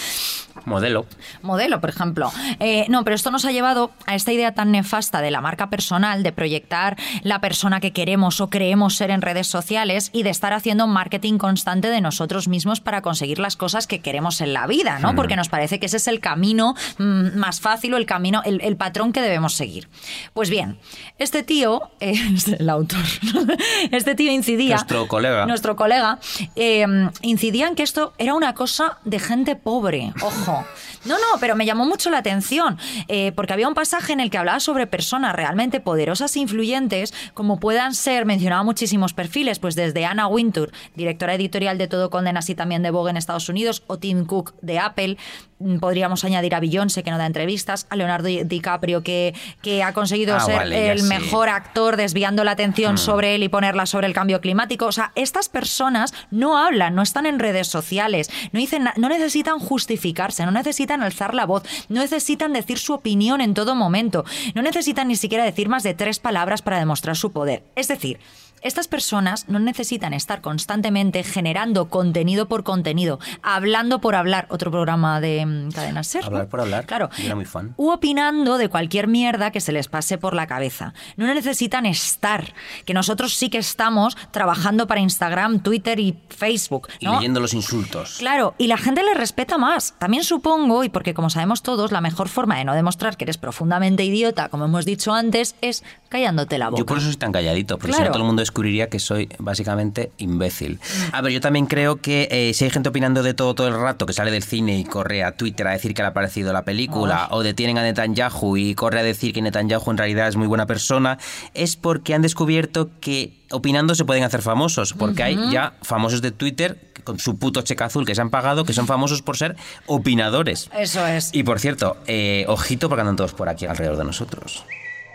Modelo. modelo, por ejemplo. Eh, no, pero esto nos ha llevado a esta idea tan nefasta de la marca personal, de proyectar la persona que queremos o creemos ser en redes sociales y de estar haciendo marketing constante de nosotros mismos para conseguir las cosas que queremos en la vida, ¿no? Porque nos parece que ese es el camino mm, más fácil o el camino, el, el patrón que debemos seguir. Pues bien, este tío, eh, es el autor, este tío incidía. Nuestro colega. Nuestro colega, eh, incidía en que esto era una cosa de gente pobre. Ojo. No, no, pero me llamó mucho la atención, eh, porque había un pasaje en el que hablaba sobre personas realmente poderosas e influyentes, como puedan ser, mencionaba muchísimos perfiles, pues desde Anna Wintour, directora editorial de Todo Condenas y también de Vogue en Estados Unidos, o Tim Cook de Apple, Mm, podríamos añadir a Beyoncé, que no da entrevistas, a Leonardo DiCaprio, que, que ha conseguido Ah, ser vale, el sí. mejor actor desviando la atención Hmm. sobre él y ponerla sobre el cambio climático. O sea, estas personas no hablan, no están en redes sociales, no, dicen, no necesitan justificarse, no necesitan alzar la voz, no necesitan decir su opinión en todo momento, no necesitan ni siquiera decir más de tres palabras para demostrar su poder. Es decir, estas personas no necesitan estar constantemente generando contenido por contenido, hablando por hablar, otro programa de mm, Cadena Ser. ¿no? Hablar por hablar. Claro. Era muy fan. U opinando de cualquier mierda que se les pase por la cabeza. No necesitan estar, que nosotros sí que estamos trabajando para Instagram, Twitter y Facebook. Y leyendo los insultos. Claro, y la gente les respeta más. También supongo, y porque como sabemos todos, la mejor forma de no demostrar que eres profundamente idiota, como hemos dicho antes, es callándote la boca. Yo por eso soy tan calladito, porque si no todo el mundo descubriría que soy básicamente imbécil. A ver, yo también creo que eh, si hay gente opinando de todo todo el rato, que sale del cine y corre a Twitter a decir que le ha parecido la película, o detienen a Netanyahu y corre a decir que Netanyahu en realidad es muy buena persona, es porque han descubierto que opinando se pueden hacer famosos, porque hay ya famosos de Twitter con su puto cheque azul que se han pagado, que son famosos por ser opinadores. Eso es. Y por cierto, eh, ojito porque andan todos por aquí alrededor de nosotros.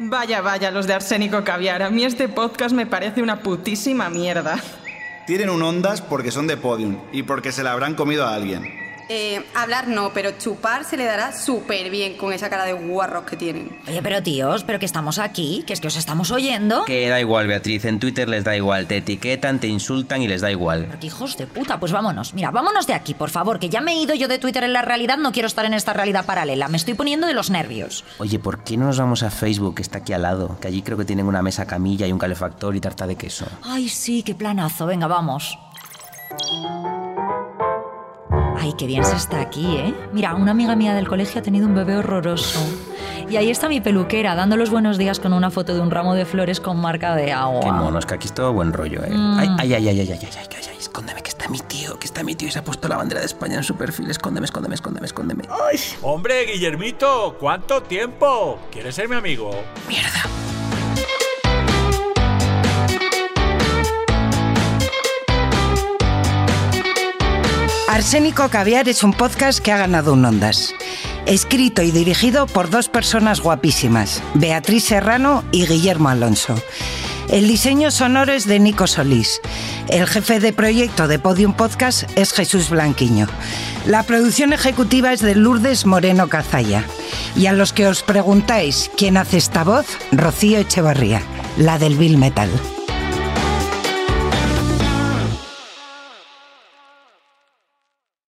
Vaya, vaya, los de Arsénico Caviar. A mí este podcast me parece una putísima mierda. Tienen un ondas porque son de podium y porque se la habrán comido a alguien. Eh, hablar no, pero chupar se le dará súper bien con esa cara de guarros que tienen. Oye, pero tíos, pero que estamos aquí, que es que os estamos oyendo. Que da igual, Beatriz. En Twitter les da igual. Te etiquetan, te insultan y les da igual. Porque hijos de puta, pues vámonos. Mira, vámonos de aquí, por favor, que ya me he ido yo de Twitter en la realidad, no quiero estar en esta realidad paralela. Me estoy poniendo de los nervios. Oye, ¿por qué no nos vamos a Facebook, que está aquí al lado? Que allí creo que tienen una mesa camilla y un calefactor y tarta de queso. Ay, sí, qué planazo. Venga, vamos. Ay, qué bien se está aquí, ¿eh? Mira, una amiga mía del colegio ha tenido un bebé horroroso. Y ahí está mi peluquera, dando los buenos días con una foto de un ramo de flores con marca de agua. Qué mono, es que aquí es todo buen rollo, ¿eh? Mm. Ay, ay, ay, ay, ay, ay, ay, ay, ay, ay, escóndeme, que está mi tío, que está mi tío y se ha puesto la bandera de España en su perfil. Escóndeme, escóndeme, escóndeme, escóndeme. Hombre, Guillermito, ¿cuánto tiempo? ¿Quieres ser mi amigo? Mierda. Arsénico Caviar es un podcast que ha ganado un Ondas. Escrito y dirigido por dos personas guapísimas, Beatriz Serrano y Guillermo Alonso. El diseño sonoro es de Nico Solís. El jefe de proyecto de Podium Podcast es Jesús Blanquiño. La producción ejecutiva es de Lourdes Moreno Cazalla. Y a los que os preguntáis quién hace esta voz, Rocío Echevarría, la del Bill Metal.